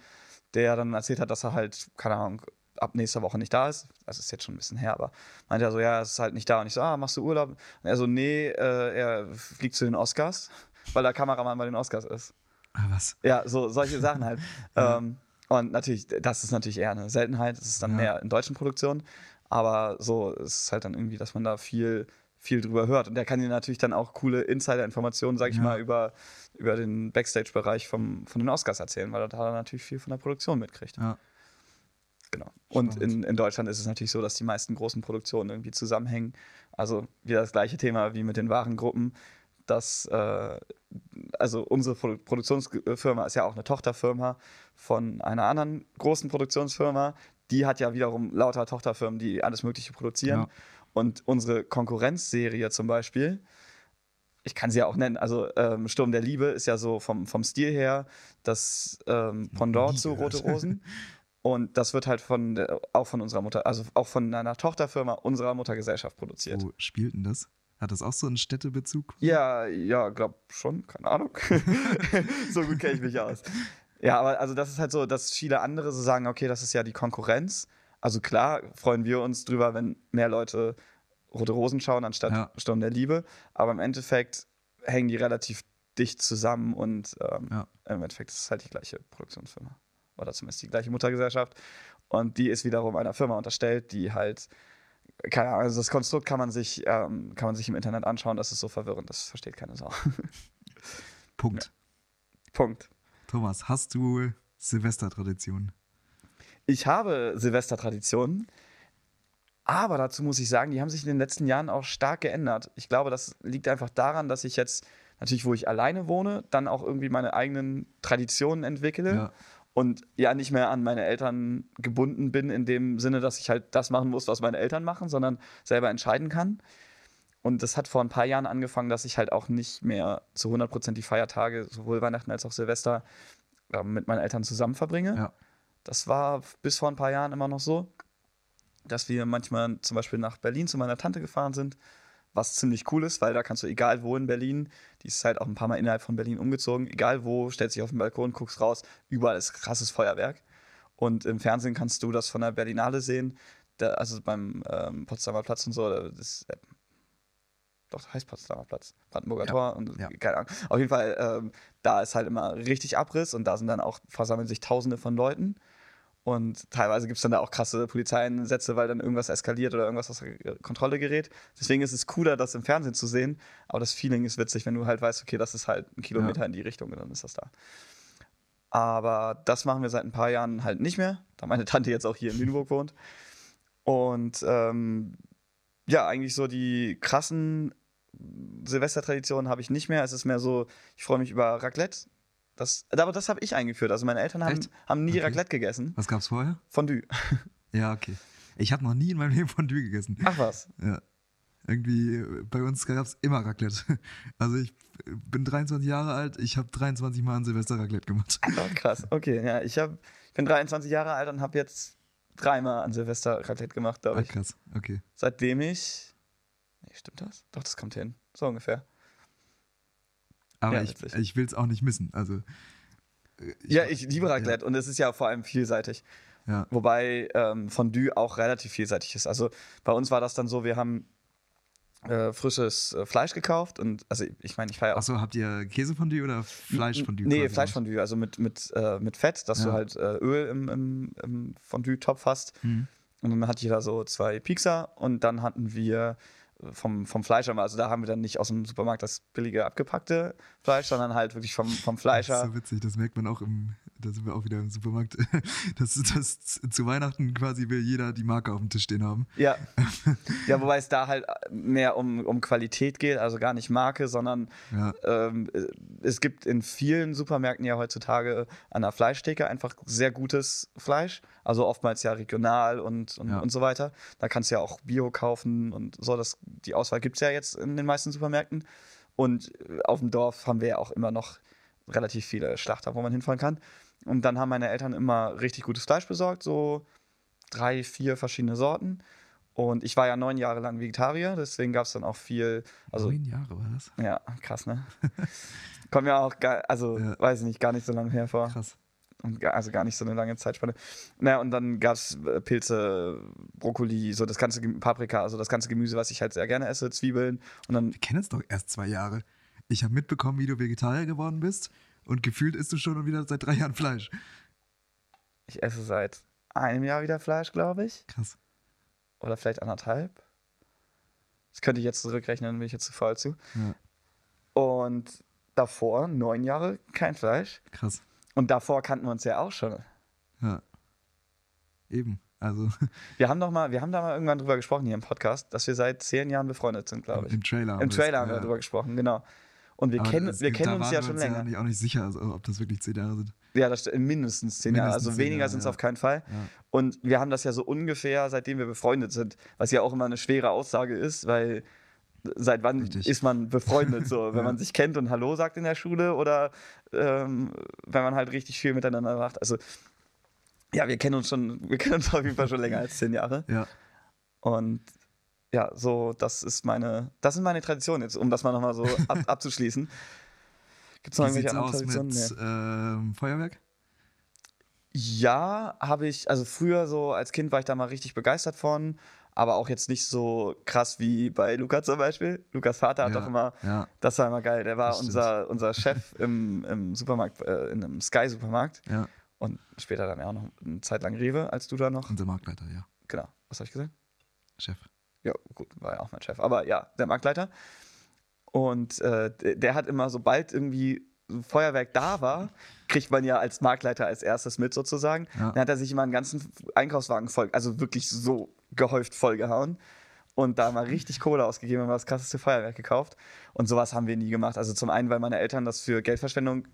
der dann erzählt hat, dass er halt, keine Ahnung, ab nächster Woche nicht da ist. Das ist jetzt schon ein bisschen her, aber meinte er so, ja, es ist halt nicht da. Und ich so, ah, machst du Urlaub? Und er so, nee, äh, er fliegt zu den Oscars, weil der Kameramann bei den Oscars ist. Ah, was? Ja, so solche Sachen halt. Ja. ähm, und natürlich, das ist natürlich eher eine Seltenheit. Das ist dann Ja. mehr in deutschen Produktionen. Aber so es ist halt dann irgendwie, dass man da viel, viel drüber hört. Und der kann dir natürlich dann auch coole Insider-Informationen, sag ich Ja. mal, über, über den Backstage-Bereich vom- von den Oscars erzählen, weil er da natürlich viel von der Produktion mitkriegt. Ja. Genau. Und in, in Deutschland ist es natürlich so, dass die meisten großen Produktionen irgendwie zusammenhängen. Also wieder das gleiche Thema wie mit den Warengruppen. Dass, äh, also unsere Produ Produktionsfirma ist ja auch eine Tochterfirma von einer anderen großen Produktionsfirma. Die hat ja wiederum lauter Tochterfirmen, die alles Mögliche produzieren. Ja. Und unsere Konkurrenzserie zum Beispiel, ich kann sie ja auch nennen, also ähm, Sturm der Liebe ist ja so vom, vom Stil her das ähm, Pendant zu. Rote Rosen. Und das wird halt von auch von unserer Mutter, also auch von einer Tochterfirma unserer Muttergesellschaft produziert. Wo spielt denn das? Hat das auch so einen Städtebezug? Ja, ja, glaub schon, keine Ahnung. so gut kenne ich mich aus. Ja, aber also das ist halt so, dass viele andere so sagen, okay, das ist ja die Konkurrenz. Also klar, freuen wir uns drüber, wenn mehr Leute Rote Rosen schauen anstatt Ja. Sturm der Liebe. Aber im Endeffekt hängen die relativ dicht zusammen und ähm, Ja. im Endeffekt ist es halt die gleiche Produktionsfirma. Oder zumindest die gleiche Muttergesellschaft. Und die ist wiederum einer Firma unterstellt, die halt, keine Ahnung, also das Konstrukt kann man sich, ähm, kann man sich im Internet anschauen, das ist so verwirrend, das versteht keine Sau. Punkt. Punkt. Thomas, hast du Silvestertraditionen? Ich habe Silvestertraditionen, aber dazu muss ich sagen, die haben sich in den letzten Jahren auch stark geändert. Ich glaube, das liegt einfach daran, dass ich jetzt natürlich, wo ich alleine wohne, dann auch irgendwie meine eigenen Traditionen entwickle. Ja. Und ja nicht mehr an meine Eltern gebunden bin, in dem Sinne, dass ich halt das machen muss, was meine Eltern machen, sondern selber entscheiden kann. Und das hat vor ein paar Jahren angefangen, dass ich halt auch nicht mehr zu 100% die Feiertage, sowohl Weihnachten als auch Silvester, äh, mit meinen Eltern zusammen verbringe. Ja. Das war bis vor ein paar Jahren immer noch so, dass wir manchmal zum Beispiel nach Berlin zu meiner Tante gefahren sind, was ziemlich cool ist, weil da kannst du egal wo in Berlin, die ist halt auch ein paar Mal innerhalb von Berlin umgezogen, egal wo, stellst dich auf den Balkon, guckst raus, überall ist krasses Feuerwerk. Und im Fernsehen kannst du das von der Berlinale sehen, da, also beim ähm, Potsdamer Platz und so, da- das, äh, doch, heißt Potsdamer Platz, Brandenburger Ja, Tor und ja. keine Ahnung. Auf jeden Fall, ähm, da ist halt immer richtig Abriss und da sind dann auch, versammeln sich Tausende von Leuten. Und teilweise gibt es dann da auch krasse Polizeieinsätze, weil dann irgendwas eskaliert oder irgendwas aus der Kontrolle gerät. Deswegen ist es cooler, das im Fernsehen zu sehen. Aber das Feeling ist witzig, wenn du halt weißt, okay, das ist halt ein Kilometer in die Richtung und dann ist das da. Aber das machen wir seit ein paar Jahren halt nicht mehr, da meine Tante jetzt auch hier in Lüneburg wohnt. Und ähm, ja, eigentlich so die krassen Silvestertraditionen habe ich nicht mehr. Es ist mehr so, ich freue mich über Raclette. Das, aber das habe ich eingeführt. Also meine Eltern haben, Echt? haben nie Okay. Raclette gegessen. Was gab's vorher? Fondue. Ja, okay. Ich habe noch nie in meinem Leben Fondue gegessen. Ach was. Ja. Irgendwie, äh, bei uns gab es immer Raclette. Also ich äh, bin 23 Jahre alt, ich habe 23 Mal ein Silvester Raclette gemacht. Oh, krass. Okay, ja, ich, hab, ich bin 23 Jahre alt und habe jetzt dreimal an Silvester Raclette gemacht, glaube Ah, ich. krass, okay. Seitdem ich. Nee, stimmt das? Doch, das kommt hin. So ungefähr. Aber Ja, ich, ich will es auch nicht missen. Also, äh, ja, ich liebe Raclette und es ist ja vor allem vielseitig. Ja. Wobei ähm, Fondue auch relativ vielseitig ist. Also bei uns war das dann so, wir haben äh, frisches äh, Fleisch gekauft und also ich meine, ich feiere auch Achso, habt ihr Käsefondue oder Fleischfondue? Nee? Fleischfondue, also mit, mit, äh, mit Fett, dass Ja. du halt äh, Öl im, im, im Fondue-Topf hast. Mhm. Und dann hat jeder so zwei Piekser und dann hatten wir vom, vom Fleischer mal, also da haben wir dann nicht aus dem Supermarkt das billige abgepackte Fleisch, sondern halt wirklich vom, vom Das Fleischer. ist so witzig, das merkt man auch im, da sind wir auch wieder im Supermarkt, dass, dass zu Weihnachten quasi will jeder die Marke auf dem Tisch stehen haben. Ja. ja, wobei es da halt mehr um, um Qualität geht, also gar nicht Marke, sondern Ja, ähm, es gibt in vielen Supermärkten ja heutzutage an der Fleischtheke einfach sehr gutes Fleisch. Also oftmals ja regional und, und, Ja. und so weiter. Da kannst du ja auch Bio kaufen und so. Das, die Auswahl gibt es ja jetzt in den meisten Supermärkten. Und äh, auf dem Dorf haben wir ja auch immer noch relativ viele Schlachter, wo man hinfahren kann. Und dann haben meine Eltern immer richtig gutes Fleisch besorgt, so drei, vier verschiedene Sorten. Und ich war ja neun Jahre lang Vegetarier, deswegen gab es dann auch viel, also neun Jahre war das. ja, krass, ne? Kommt ja auch, gar, also Ja. weiß ich nicht, gar nicht so lange hervor. Krass. Und also gar nicht so eine lange Zeitspanne. Naja, und dann gab es Pilze, Brokkoli, so das ganze Paprika, also das ganze Gemüse, was ich halt sehr gerne esse, Zwiebeln. Und dann, Wir kennen es doch erst zwei Jahre. Ich habe mitbekommen, wie du Vegetarier geworden bist und gefühlt isst du schon wieder seit drei Jahren Fleisch. ich esse seit einem Jahr wieder Fleisch, glaube ich. Krass. Oder vielleicht anderthalb. Das könnte ich jetzt zurückrechnen, dann bin ich jetzt zu faul zu. Ja, Und davor neun Jahre kein Fleisch. krass. Und davor kannten wir uns ja auch schon. Ja. Eben. Also Wir haben doch mal, wir haben da mal irgendwann drüber gesprochen hier im Podcast, dass wir seit zehn Jahren befreundet sind, glaube ich. im Trailer. Im Trailer haben wir ja. darüber gesprochen, genau. Und wir Aber kennen, das- wir da kennen uns waren ja wir schon uns länger. Ja nicht, auch nicht sicher, also, ob das wirklich zehn Jahre sind. Ja, das mindestens zehn Jahre. Mindestens Also zehn weniger Jahre, sind es ja. auf keinen Fall. Ja. Und wir haben das ja so ungefähr, seitdem wir befreundet sind, was ja auch immer eine schwere Aussage ist, weil seit wann Richtig. ist man befreundet so? Wenn Ja. man sich kennt und Hallo sagt in der Schule oder ähm, wenn man halt richtig viel miteinander macht. Also ja, wir kennen uns schon, wir kennen uns auf jeden Fall schon länger als zehn Jahre. Ja. Und ja, so, das ist meine, das sind meine Traditionen jetzt, um das mal nochmal so ab, abzuschließen. Gibt es noch irgendwelche anderen Traditionen? mit Nee. ähm, Feuerwerk? Ja, habe ich, also früher so als Kind war ich da mal richtig begeistert von, aber auch jetzt nicht so krass wie bei Lukas zum Beispiel. Lukas Vater hat Ja, doch immer, Ja, das war immer geil, der war unser, unser Chef im, im Supermarkt, äh, in einem Sky-Supermarkt ja. und später dann ja auch noch eine Zeit lang Rewe, als du da noch, Unser Marktleiter, ja. genau, was habe ich gesagt? Chef. Ja, gut, war ja auch mein Chef. Aber ja, der Marktleiter. Und äh, der hat immer, sobald irgendwie Feuerwerk da war, kriegt man ja als Marktleiter als erstes mit sozusagen. Ja. Dann hat er sich immer einen ganzen Einkaufswagen voll, also wirklich so gehäuft vollgehauen. Und da mal richtig Kohle ausgegeben und mal das krasseste Feuerwerk gekauft. Und sowas haben wir nie gemacht. Also zum einen, weil meine Eltern das für Geldverschwendung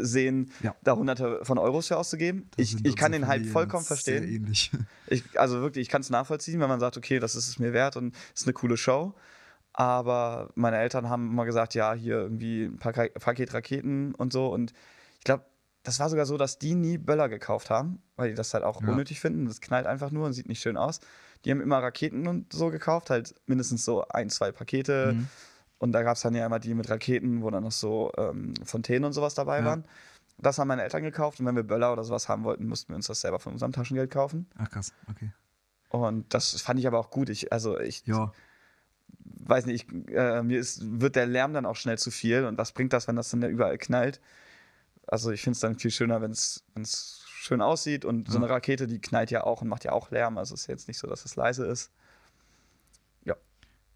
sehen, Ja. da hunderte von Euros für auszugeben. Das Ich, ich kann unsere den Hype Familien vollkommen sehr verstehen. ähnlich. Ich, also wirklich, ich kann es nachvollziehen, wenn man sagt, okay, das ist es mir wert und ist eine coole Show. Aber meine Eltern haben immer gesagt, ja, hier irgendwie ein Paka- Paket Raketen und so. Und ich glaube, das war sogar so, dass die nie Böller gekauft haben, weil die das halt auch Ja. unnötig finden. Das knallt einfach nur und sieht nicht schön aus. Die haben immer Raketen und so gekauft, halt mindestens so ein, zwei Pakete. Mhm. Und da gab es dann ja immer die mit Raketen, wo dann noch so ähm, Fontänen und sowas dabei Ja. waren. Das haben meine Eltern gekauft und wenn wir Böller oder sowas haben wollten, mussten wir uns das selber von unserem Taschengeld kaufen. Ach krass, okay. Und das fand ich aber auch gut. Ich, also ich Ja, weiß nicht, ich, äh, mir ist, wird der Lärm dann auch schnell zu viel. Und was bringt das, wenn das dann da überall knallt? Also ich finde es dann viel schöner, wenn es schön aussieht. Und so Ja. eine Rakete, die knallt ja auch und macht ja auch Lärm. Also es ist jetzt nicht so, dass es leise ist.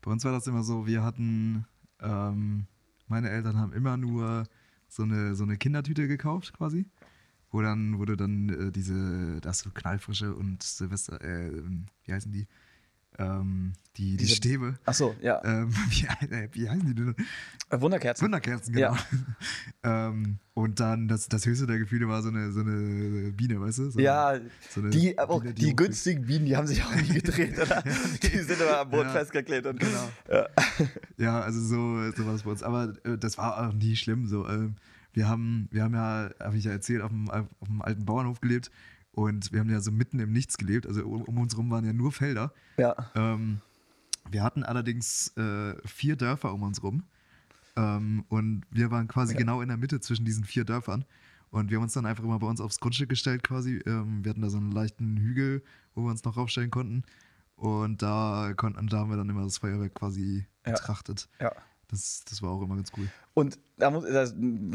bei uns war das immer so, wir hatten, ähm, meine Eltern haben immer nur so eine, so eine Kindertüte gekauft quasi, wo dann, du dann äh, diese, das so Knallfrische und Silvester, äh, wie heißen die? Ähm, die, die Diese- Stäbe. Ach so, ja. Ähm, wie, wie heißen die denn? Äh, Wunderkerzen. Wunderkerzen, genau. ähm, und dann das, das höchste der Gefühle war so eine, so eine Biene, weißt du? So ja, so eine die, aber Biene, die hochfliegt. günstigen Bienen, die haben sich auch nie gedreht, oder? Die sind immer am Boden Ja. festgeklebt. Und, Genau. Ja. Ja, also so, so war es bei uns. Aber äh, das war auch nie schlimm. So, ähm, wir haben, wir haben ja, habe ich ja erzählt, auf dem, auf dem alten Bauernhof gelebt und wir haben ja so mitten im Nichts gelebt. Also um, um uns rum waren ja nur Felder. ja. Ähm, wir hatten allerdings äh, vier Dörfer um uns rum Ähm, und wir waren quasi Ja. genau in der Mitte zwischen diesen vier Dörfern. Und wir haben uns dann einfach immer bei uns aufs Grundstück gestellt quasi. Ähm, wir hatten da so einen leichten Hügel, wo wir uns noch raufstellen konnten. Und da, konnten, da haben wir dann immer das Feuerwerk quasi Ja. betrachtet. Ja. Das, das war auch immer ganz cool. Und da, muss, da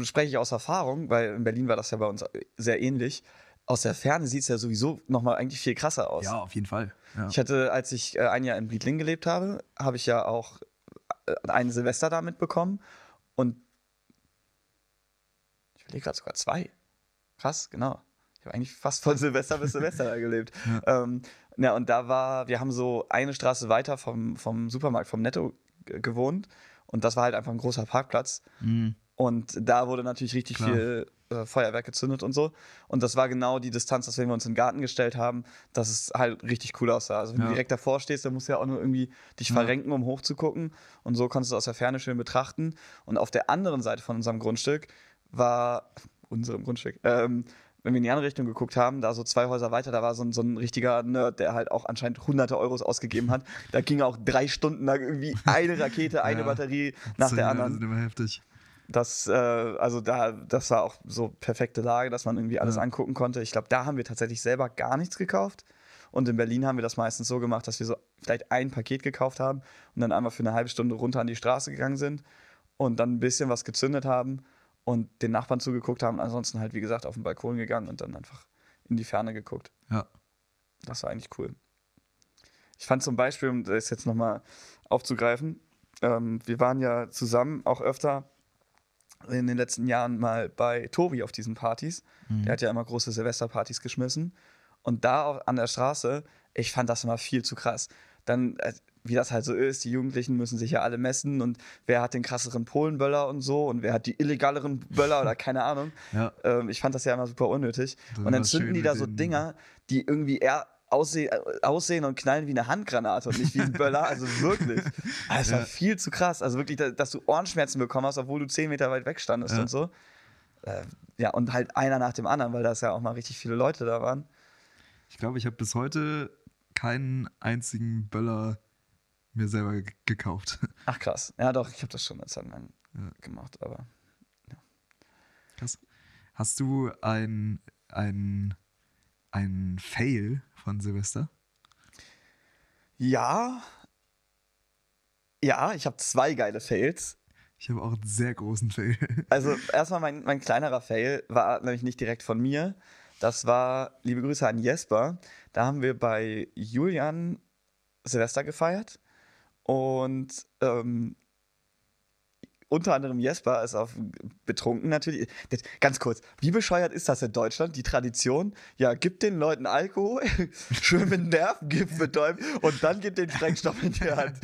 spreche ich aus Erfahrung, weil in Berlin war das ja bei uns sehr ähnlich. Aus der Ferne sieht es ja sowieso nochmal eigentlich viel krasser aus. Ja, auf jeden Fall. Ja. Ich hatte, als ich äh, ein Jahr in Briedling gelebt habe, habe ich ja auch äh, ein Silvester da mitbekommen. Und ich überlege gerade sogar zwei. Krass, genau. Ich habe eigentlich fast von Silvester bis Silvester da gelebt. Ja. Ähm, ja, und da war, wir haben so eine Straße weiter vom, vom Supermarkt, vom Netto gewohnt. Und das war halt einfach ein großer Parkplatz. Mhm. Und da wurde natürlich richtig Klar. viel äh, Feuerwerk gezündet und so. Und das war genau die Distanz, dass wenn wir uns in den Garten gestellt haben, dass es halt richtig cool aussah. Also wenn Ja. du direkt davor stehst, dann musst du ja auch nur irgendwie dich Ja. verrenken, um hochzugucken. Und so konntest du aus der Ferne schön betrachten. Und auf der anderen Seite von unserem Grundstück war, unserem Grundstück, ähm, wenn wir in die andere Richtung geguckt haben, da so zwei Häuser weiter, da war so ein, so ein richtiger Nerd, der halt auch anscheinend hunderte Euros ausgegeben hat. Da ging auch drei Stunden lang irgendwie eine Rakete, eine Ja. Batterie nach der anderen. Das sind immer heftig. Das, äh, also da, das war auch so perfekte Lage, dass man irgendwie alles Ja. angucken konnte. Ich glaube, da haben wir tatsächlich selber gar nichts gekauft. Und in Berlin haben wir das meistens so gemacht, dass wir so vielleicht ein Paket gekauft haben und dann einmal für eine halbe Stunde runter an die Straße gegangen sind und dann ein bisschen was gezündet haben und den Nachbarn zugeguckt haben. Ansonsten halt, wie gesagt, auf den Balkon gegangen und dann einfach in die Ferne geguckt. Ja. Das war eigentlich cool. Ich fand zum Beispiel, um das jetzt nochmal aufzugreifen, ähm, wir waren ja zusammen auch öfter in den letzten Jahren mal bei Tobi auf diesen Partys. Mhm. Der hat ja immer große Silvesterpartys geschmissen. Und da auch an der Straße, ich fand das immer viel zu krass. Dann, äh, wie das halt so ist, die Jugendlichen müssen sich ja alle messen und wer hat den krasseren Polenböller und so und wer hat die illegaleren Böller oder keine Ahnung. Ja. Ähm, ich fand das ja immer super unnötig. Das und dann zünden die da so Dinger, die irgendwie eher aussehen, äh, aussehen und knallen wie eine Handgranate und nicht wie ein Böller. Also wirklich. Das war Ja. viel zu krass. Also wirklich, da- dass du Ohrenschmerzen bekommen hast, obwohl du zehn Meter weit weg standest Ja. und so. Äh, ja, und halt einer nach dem anderen, weil das ja auch mal richtig viele Leute da waren. Ich glaube, ich habe bis heute keinen einzigen Böller mir selber ge- gekauft. Ach krass. Ja, doch, ich habe das schon lang Ja. gemacht, aber. Krass. Hast du ein, ein, ein Fail von Silvester? Ja. Ja, ich habe zwei geile Fails. Ich habe auch einen sehr großen Fail. Also erstmal mein, mein kleinerer Fail war nämlich nicht direkt von mir. Das war, liebe Grüße an Jesper. Da haben wir bei Julian Silvester gefeiert. Und ähm, unter anderem Jesper ist auf betrunken natürlich. Das, ganz kurz, wie bescheuert ist das in Deutschland? Die Tradition, ja, gib den Leuten Alkohol, schön mit Nervengift betäuben und dann gib den Sprengstoff in die Hand.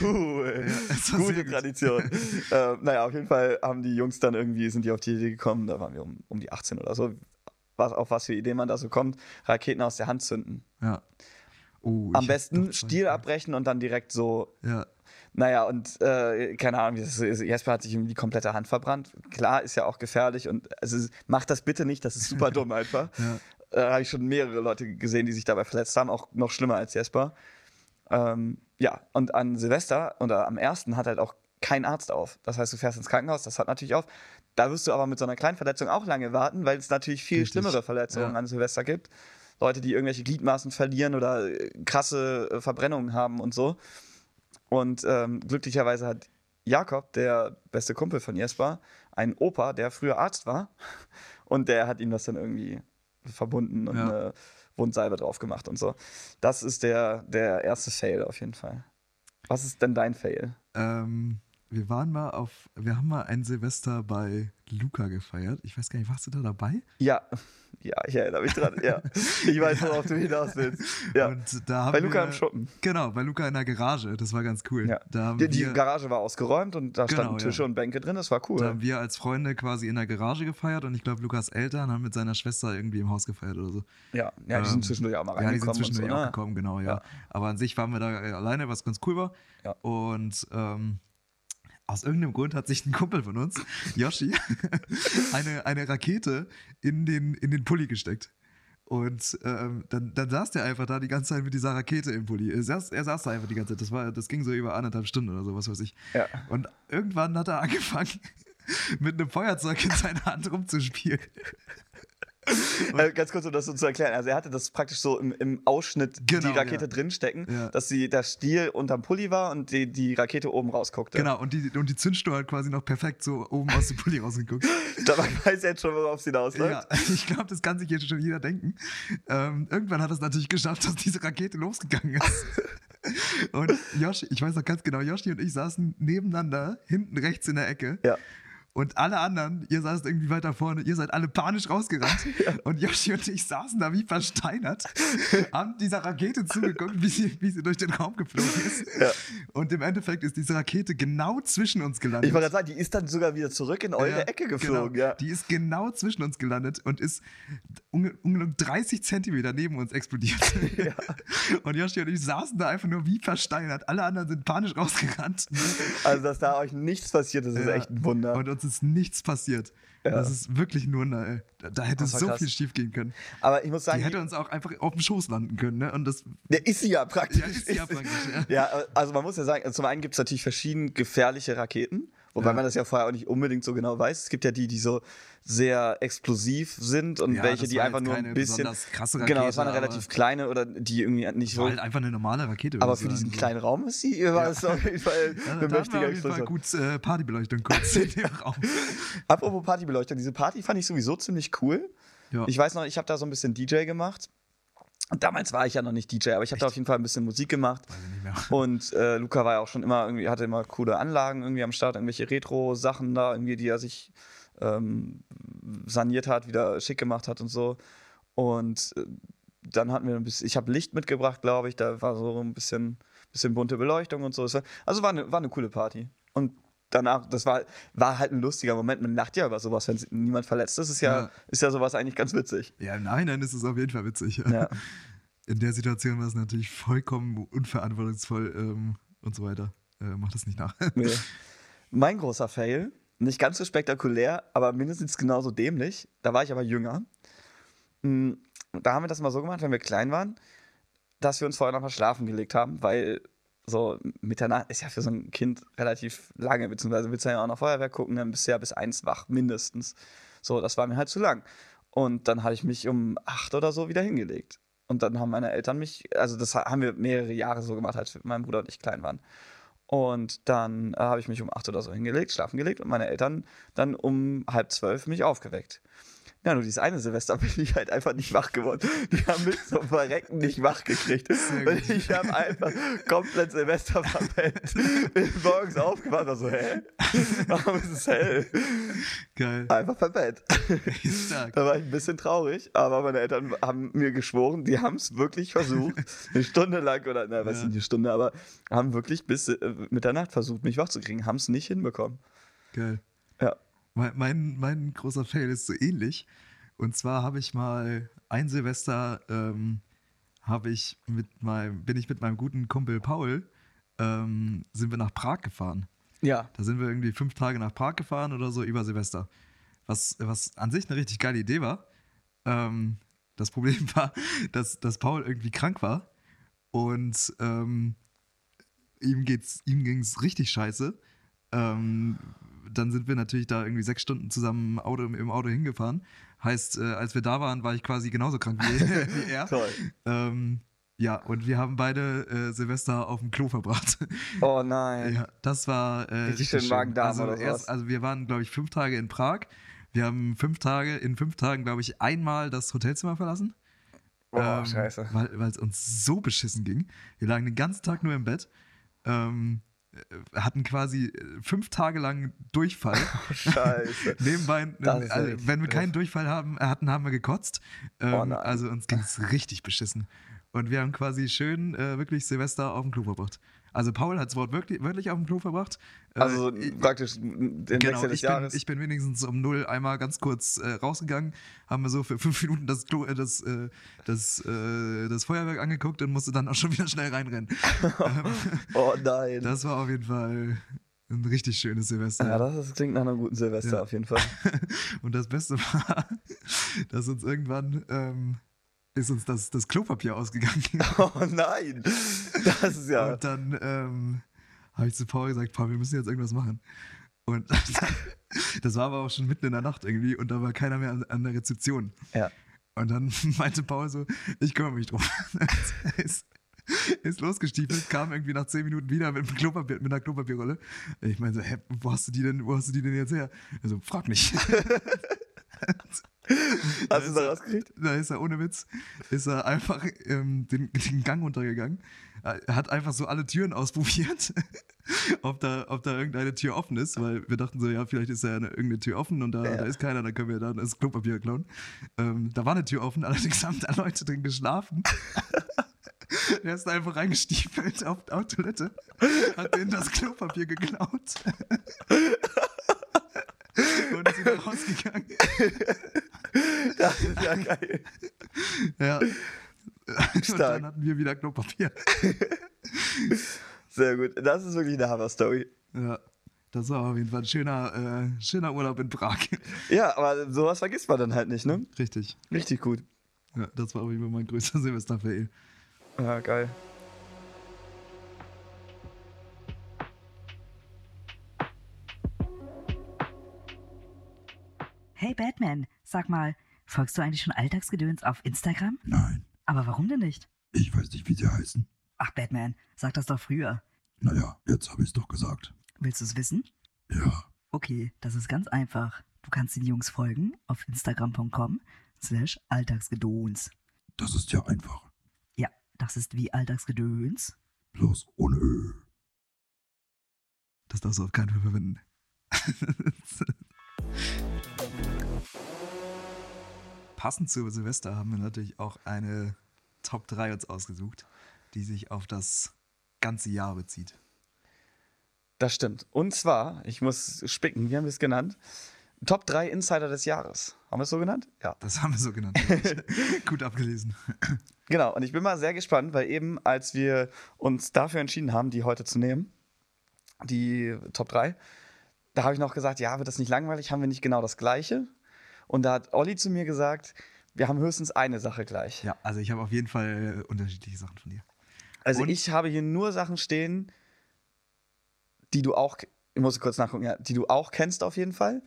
Cool. sehr Gute gut. Tradition. äh, naja, auf jeden Fall haben die Jungs dann irgendwie, sind die auf die Idee gekommen, da waren wir um, um die 18 oder so, was, auf was für Ideen man da so kommt, Raketen aus der Hand zünden. Ja. Oh, Am besten Stiel abbrechen und dann direkt so Ja. Naja, und äh, keine Ahnung. Jesper hat sich die komplette Hand verbrannt. Klar, ist ja auch gefährlich und also macht das bitte nicht, das ist super dumm einfach. Ja. Da habe ich schon mehrere Leute gesehen, die sich dabei verletzt haben, auch noch schlimmer als Jesper. Ähm, ja, und an Silvester oder am ersten hat halt auch kein Arzt auf. Das heißt, du fährst ins Krankenhaus, das hat natürlich auf. Da wirst du aber mit so einer kleinen Verletzung auch lange warten, weil es natürlich viel Richtig. schlimmere Verletzungen Ja. an Silvester gibt. Leute, die irgendwelche Gliedmaßen verlieren oder äh, krasse äh, Verbrennungen haben und so. Und ähm, glücklicherweise hat Jakob, der beste Kumpel von Jesper, einen Opa, der früher Arzt war. Und der hat ihm das dann irgendwie verbunden und Ja. eine Wundsalbe drauf gemacht und so. Das ist der, der erste Fail auf jeden Fall. Was ist denn dein Fail? Ähm, wir waren mal auf, wir haben mal ein Silvester bei Luca gefeiert. Ich weiß gar nicht, warst du da dabei? Ja, ja, ich erinnere mich dran. Ja. Ich weiß, worauf du hinaus willst. Ja. Und da haben Bei Luca wir, im Schuppen. Genau, bei Luca in der Garage. Das war ganz cool. Ja. Da Die, die wir, Garage war ausgeräumt und da Genau, standen Tische ja. und Bänke drin. Das war cool. da haben wir als Freunde quasi in der Garage gefeiert und ich glaube, Lukas Eltern haben mit seiner Schwester irgendwie im Haus gefeiert oder so. ja, ja, die sind Ähm, zwischendurch auch mal Ja, die reingekommen. sind zwischendurch so, auch ne? gekommen, genau, ja. Aber an sich waren wir da alleine, was ganz cool war. Ja. Und ähm, aus irgendeinem Grund hat sich ein Kumpel von uns, Yoshi, eine, eine Rakete in den, in den Pulli gesteckt. Und ähm, dann, dann saß der einfach da die ganze Zeit mit dieser Rakete im Pulli. Er saß, er saß da einfach die ganze Zeit. Das, war, das ging so über anderthalb Stunden oder so, was weiß ich. Ja. Und irgendwann hat er angefangen, mit einem Feuerzeug in seiner Hand rumzuspielen. Äh, ganz kurz, um das so zu erklären. Also er hatte das praktisch so im, im Ausschnitt Genau, die Rakete ja. drinstecken, Ja. dass sie der Stiel unterm Pulli war und die, die Rakete oben rausguckte. Genau, und die, und die Zündschnur hat quasi noch perfekt so oben aus dem Pulli rausgeguckt. Da weiß jetzt schon, worauf es hinausläuft. Ja, ich glaube, das kann sich jetzt schon jeder denken. Ähm, irgendwann hat es natürlich geschafft, dass diese Rakete losgegangen ist. Und Yoshi, ich weiß noch ganz genau, Yoshi und ich saßen nebeneinander, hinten rechts in der Ecke. Ja. Und alle anderen, ihr saßt irgendwie weiter vorne, ihr seid alle panisch rausgerannt. Und Yoshi und ich saßen da wie versteinert, haben dieser Rakete zugeguckt, wie sie, wie sie durch den Raum geflogen ist. Ja. Und im Endeffekt ist diese Rakete genau zwischen uns gelandet. Ich wollte gerade sagen, die ist dann sogar wieder zurück in eure Ja, Ecke geflogen. Genau. Ja. Die ist genau zwischen uns gelandet und ist um, um 30 Zentimeter neben uns explodiert. Und Joshi und ich saßen da einfach nur wie versteinert. Alle anderen sind panisch rausgerannt. Also, dass da euch nichts passiert, das ist Ja. echt ein Wunder. Und uns ist nichts passiert. Ja. Das ist wirklich nur eine, da, hätte so krass. viel schief gehen können. Aber ich muss sagen, Die hätte uns auch einfach auf dem Schoß landen können. Ne? Und das, der ist sie ja praktisch. Ja, ist sie ja praktisch, ja. Ja, also man muss ja sagen, zum einen gibt es natürlich verschieden gefährliche Raketen, wobei Ja. man das ja vorher auch nicht unbedingt so genau weiß. Es gibt ja die, die so sehr explosiv sind und Ja, welche, das die einfach nur ein bisschen. krasse genau, es war eine Rakete, relativ kleine oder die irgendwie nicht war so. halt einfach eine normale Rakete. Aber für diesen sagen. kleinen Raum ist sie, war es auf jeden Fall Ja, eine mächtige Explosion. gut äh, Partybeleuchtung kurz in dem Raum. Apropos Partybeleuchtung, diese Party fand ich sowieso ziemlich cool. Ich weiß noch, ich habe da so ein bisschen DJ gemacht. Und damals war ich ja noch nicht DJ, aber ich habe da auf jeden Fall ein bisschen Musik gemacht. Und äh, Luca war ja auch schon immer irgendwie, hatte immer coole Anlagen irgendwie am Start, irgendwelche Retro-Sachen da, irgendwie, die er sich ähm, saniert hat, wieder schick gemacht hat und so. Und äh, dann hatten wir ein bisschen, ich habe Licht mitgebracht, glaube ich, da war so ein bisschen, bisschen bunte Beleuchtung und so. Also war eine, war eine coole Party. Und danach, das war, war halt ein lustiger Moment. Man lacht ja über sowas, wenn niemand verletzt ist, ist ja, Ja. ist ja sowas eigentlich ganz witzig. Ja, im Nachhinein ist es auf jeden Fall witzig. Ja. In der Situation war es natürlich vollkommen unverantwortungsvoll ähm, und so weiter. Äh, mach das nicht nach. Nee. Mein großer Fail, nicht ganz so spektakulär, aber mindestens genauso dämlich. Da war ich aber jünger. Mm, Da haben wir das mal so gemacht, wenn wir klein waren, dass wir uns vorher noch mal schlafen gelegt haben, weil so Mitternacht ist ja für so ein Kind relativ lange, beziehungsweise willst du ja auch noch Feuerwerk gucken, dann bist du ja bis eins wach, mindestens. So, das war mir halt zu lang. Und dann habe ich mich um acht oder so wieder hingelegt. Und dann haben meine Eltern mich, also das haben wir mehrere Jahre so gemacht, als mein Bruder und ich klein waren. Und dann äh, habe ich mich um acht oder so hingelegt, schlafen gelegt und meine Eltern dann um halb zwölf mich aufgeweckt. Ja, nur dieses eine Silvester bin ich halt einfach nicht wach geworden. Die haben mich zum Verrecken nicht wach gekriegt. Und ich habe einfach komplett Silvester verpennt. Bin morgens aufgewacht und so, hä? Warum ist es hell? Geil. Einfach verpennt. Da war ich ein bisschen traurig, aber meine Eltern haben mir geschworen, die haben es wirklich versucht, eine Stunde lang oder, na, weiß Ja. nicht, eine Stunde, aber haben wirklich bis äh, Mitternacht versucht, mich wach zu kriegen, haben es nicht hinbekommen. Geil. Ja. Mein, mein, mein großer Fail ist so ähnlich. Und zwar habe ich mal ein Silvester ähm, habe ich mit meinem, bin ich mit meinem guten Kumpel Paul, ähm, sind wir nach Prag gefahren. Ja. Da sind wir irgendwie fünf Tage nach Prag gefahren oder so über Silvester. Was, was an sich eine richtig geile Idee war. Ähm, das Problem war, dass, dass Paul irgendwie krank war und ähm, ihm, geht's, ihm ging es richtig scheiße. Ähm, dann sind wir natürlich da irgendwie sechs Stunden zusammen im Auto, im Auto hingefahren. Heißt, äh, als wir da waren, war ich quasi genauso krank wie, wie er. Toll. Ähm, ja, und wir haben beide äh, Silvester auf dem Klo verbracht. Oh nein. Ja, das war äh, Richtig schön Magen-Darm also, oder erst, also wir waren, glaube ich, fünf Tage in Prag. Wir haben fünf Tage, in fünf Tagen, glaube ich, einmal das Hotelzimmer verlassen. Oh, ähm, scheiße. Weil es uns so beschissen ging. Wir lagen den ganzen Tag nur im Bett. Ähm, äh, hatten quasi äh, fünf Tage lang Durchfall. Scheiße. Nebenbei, ja also, wenn wir keinen. Durchfall haben, hatten, haben wir gekotzt. Ähm, Oh also uns ging es richtig beschissen. Und wir haben quasi schön äh, wirklich Silvester auf dem Klo verbracht. Also Paul hat es wortwörtlich wörtlich auf dem Klo verbracht. Äh, Also so ich- praktisch den Genau, Wechsel des ich bin, Jahres. ich bin wenigstens um null einmal ganz kurz äh, rausgegangen, haben wir so für fünf Minuten das, Klo, äh, das, äh, das, äh, das Feuerwerk angeguckt und musste dann auch schon wieder schnell reinrennen. ähm, oh nein. das war auf jeden Fall ein richtig schönes Silvester. ja, das klingt nach einem guten Silvester Ja. auf jeden Fall. Und das Beste war, dass uns irgendwann, ähm, ist uns das, das Klopapier ausgegangen. Oh nein. Das ist ja. Und dann ähm, habe ich zu Paul gesagt, Paul, wir müssen jetzt irgendwas machen. Und das war aber auch schon mitten in der Nacht irgendwie und da war keiner mehr an, an der Rezeption. Ja. Und dann meinte Paul so, ich kümmere mich drum. ist, ist losgestiefelt, kam irgendwie nach zehn Minuten wieder mit, einem Klopapier, mit einer Klopapierrolle. Ich meine so, hä, wo hast du die denn, wo hast du die denn jetzt her? Also, frag mich. Hast du es da rausgekriegt? Da ist er ohne Witz, ist er einfach ähm, den, den Gang runtergegangen. Er hat einfach so alle Türen ausprobiert, ob, da, ob da irgendeine Tür offen ist, weil wir dachten so, ja, vielleicht ist da eine, irgendeine Tür offen und da, Ja. da ist keiner, dann können wir da das Klopapier klauen. Ähm, da war eine Tür offen, allerdings haben da Leute drin geschlafen. Er ist einfach reingestiefelt auf, auf Toilette, hat denen das Klopapier geklaut. Und ist wieder rausgegangen. Das ist ja geil. Ja. Und dann hatten wir wieder Klopapier. Sehr gut. Das ist wirklich eine Hammer-Story. Ja. Das war auf jeden Fall ein schöner, äh, schöner Urlaub in Prag. Ja, aber sowas vergisst man dann halt nicht, ne? Richtig. Richtig gut. Ja, das war auf jeden Fall mein größter Silvesterfail. Ja, geil. Hey Batman, sag mal, folgst du eigentlich schon Alltagsgedöns auf Instagram? Nein, Aber warum denn nicht? ich weiß nicht, wie sie heißen. Ach Batman, sag das doch früher. Naja, jetzt habe ich es doch gesagt. Willst du es wissen? Ja, Okay, das ist ganz einfach. Du kannst den Jungs folgen auf instagram.com slash Alltagsgedöns. das ist ja einfach. Ja, das ist wie Alltagsgedöns. Bloß ohne Ö. Das darfst du auf keinen Fall verwenden. Passend zu Silvester haben wir natürlich auch eine Top 3 uns ausgesucht, die sich auf das ganze Jahr bezieht. Das stimmt. Und zwar, ich muss spicken, wie haben wir es genannt? Top 3 Insider des Jahres. Haben wir es so genannt? Ja. Das haben wir so genannt. Gut abgelesen. Genau, und ich bin mal sehr gespannt, weil eben, als wir uns dafür entschieden haben, die heute zu nehmen, die Top 3, da habe ich noch gesagt, ja, wird das nicht langweilig, haben wir nicht genau das Gleiche? Und da hat Olli zu mir gesagt, wir haben höchstens eine Sache gleich. Ja, also ich habe auf jeden Fall äh, unterschiedliche Sachen von dir. Also Und? ich habe hier nur Sachen stehen, die du auch, ich muss kurz nachgucken, ja, die du auch kennst auf jeden Fall.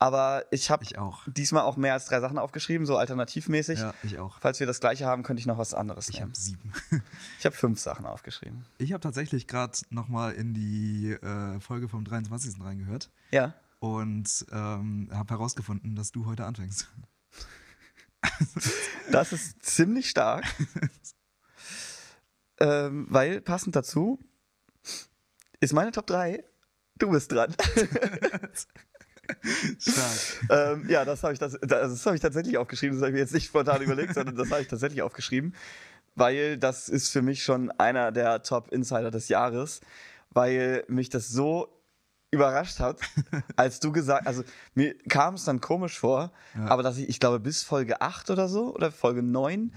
Aber ich habe Ich diesmal auch mehr als drei Sachen aufgeschrieben, so alternativmäßig. Ja, ich auch. Falls wir das gleiche haben, könnte ich noch was anderes Ich nehmen. habe sieben. Ich habe fünf Sachen aufgeschrieben. Ich habe tatsächlich gerade nochmal in die äh, Folge vom 23. reingehört Ja. Und ähm, habe herausgefunden, dass du heute anfängst. Das ist ziemlich stark. ähm, weil passend dazu ist meine Top 3. Du bist dran. Stark. ähm, ja, das habe ich, das, das hab ich tatsächlich aufgeschrieben. Das habe ich mir jetzt nicht spontan überlegt, sondern das habe ich tatsächlich aufgeschrieben. Weil das ist für mich schon einer der Top-Insider des Jahres. Weil mich das so überrascht hat, als du gesagt, also mir kam es dann komisch vor, Ja. aber dass ich, ich glaube, bis Folge 8 oder so oder Folge 9,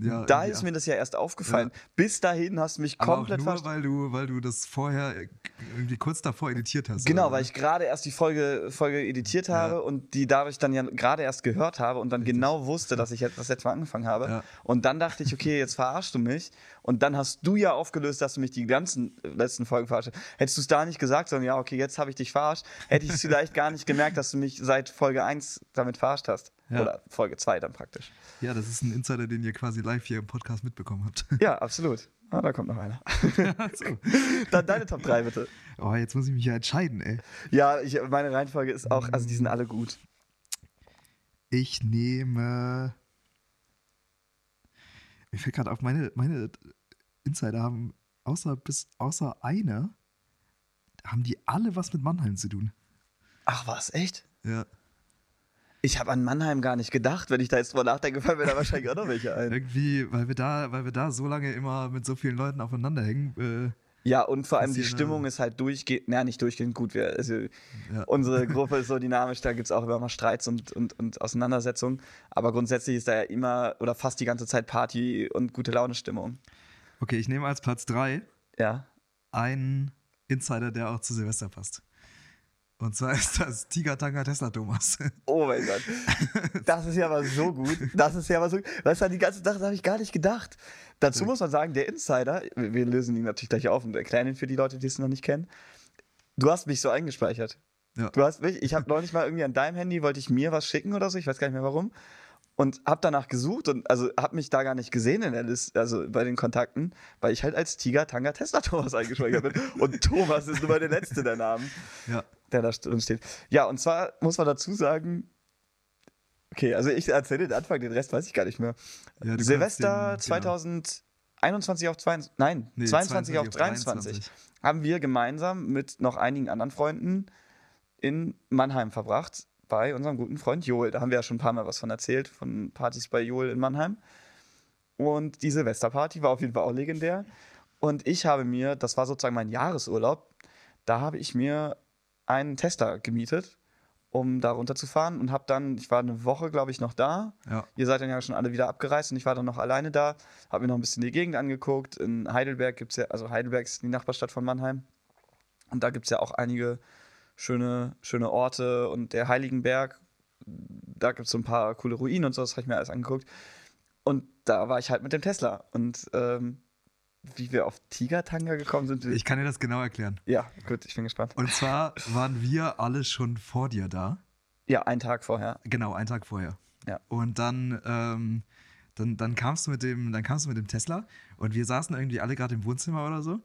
Ja, da ist mir das ja erst aufgefallen. Bis dahin hast du mich Aber komplett auch nur, weil du, weil du das vorher äh, irgendwie kurz davor editiert hast. Genau, oder? weil ich gerade erst die Folge, Folge editiert habe Ja. und die dadurch dann ja gerade erst gehört habe und dann genau wusste, dass ich jetzt das letzte Mal angefangen habe. Ja. Und dann dachte ich, okay, jetzt verarschst du mich. Und dann hast du ja aufgelöst, dass du mich die ganzen äh, letzten Folgen verarscht hast. Hättest du es da nicht gesagt, sondern ja, okay, jetzt habe ich dich verarscht, hätte ich es vielleicht gar nicht gemerkt, dass du mich seit Folge 1 damit verarscht hast. Ja. Oder Folge 2 dann praktisch. Ja, das ist ein Insider, den ihr quasi live hier im Podcast mitbekommen habt. Ja, absolut. Ah, da kommt noch einer. so. Dann deine Top 3 bitte. Oh, jetzt muss ich mich ja entscheiden, ey. Ja, ich, meine Reihenfolge ist auch, also die sind alle gut. Ich nehme. Mir fällt gerade auf, meine, meine Insider haben außer, bis, außer einer, haben die alle was mit Mannheim zu tun. Ach was, echt? Ja. Ich habe an Mannheim gar nicht gedacht. Wenn ich da jetzt drüber nachdenke, fallen mir da wahrscheinlich auch noch welche ein. Irgendwie, weil wir da, weil wir da so lange immer mit so vielen Leuten aufeinander hängen. Ja, und vor allem die Passieren, Stimmung äh, ist halt durchgehend, naja, nicht durchgehend gut. Wir, also, Äh, ja. Unsere Gruppe ist so dynamisch, da gibt es auch immer mal Streits und, und, und Auseinandersetzungen. Aber grundsätzlich ist da ja immer oder fast die ganze Zeit Party und gute Laune-Stimmung. Okay, ich nehme als Platz 3 Ja. einen Insider, der auch zu Silvester passt. Und zwar ist das Tiger Tanga Tesla Thomas. Oh mein Gott. Das ist ja aber so gut. Das ist ja aber so gut. Weißt du, die ganze Sache habe ich gar nicht gedacht. Dazu muss man sagen, der Insider, wir lösen ihn natürlich gleich auf und erklären ihn für die Leute, die es noch nicht kennen. Du hast mich so eingespeichert. Ja. Du hast mich, ich habe neulich mal irgendwie an deinem Handy, wollte ich mir was schicken oder so, ich weiß gar nicht mehr warum. Und habe danach gesucht und also habe mich da gar nicht gesehen in der Liste, also bei den Kontakten, weil ich halt als Tiger Tanga Tesla Thomas eingespeichert bin. Und Thomas ist mal der letzte der Namen ja. der da drin steht. Ja, und zwar muss man dazu sagen, okay, also ich erzähle den Anfang, den Rest weiß ich gar nicht mehr. Ja, Silvester den- genau. 2021 auf 22, nein, Nee, 22 auf 23, haben wir gemeinsam mit noch einigen anderen Freunden in Mannheim verbracht, bei unserem guten Freund Joel. Da haben wir ja schon ein paar Mal was von erzählt, von Partys bei Joel in Mannheim. Und die Silvesterparty war auf jeden Fall auch legendär. Und ich habe mir, das war sozusagen mein Jahresurlaub, da habe ich mir einen Tesla gemietet, um da runterzufahren und habe dann, ich war eine Woche, glaube ich, noch da. Ja. Ihr seid dann ja schon alle wieder abgereist und ich war dann noch alleine da, habe mir noch ein bisschen die Gegend angeguckt. In Heidelberg gibt es ja, also Heidelberg ist die Nachbarstadt von Mannheim. Und da gibt es ja auch einige schöne, schöne Orte und der Heiligenberg. Da gibt es so ein paar coole Ruinen und so, das habe ich mir alles angeguckt. Und da war ich halt mit dem Tesla. Und ähm, wie wir auf Tigertanga gekommen sind, Ich kann dir das genau erklären. ja, gut, ich bin gespannt. Und zwar waren wir alle schon vor dir da. Ja, einen Tag vorher. Genau, einen Tag vorher. Ja. Und dann, ähm, dann, dann kamst du mit dem, dann kamst du mit dem Tesla und wir saßen irgendwie alle gerade im Wohnzimmer oder so.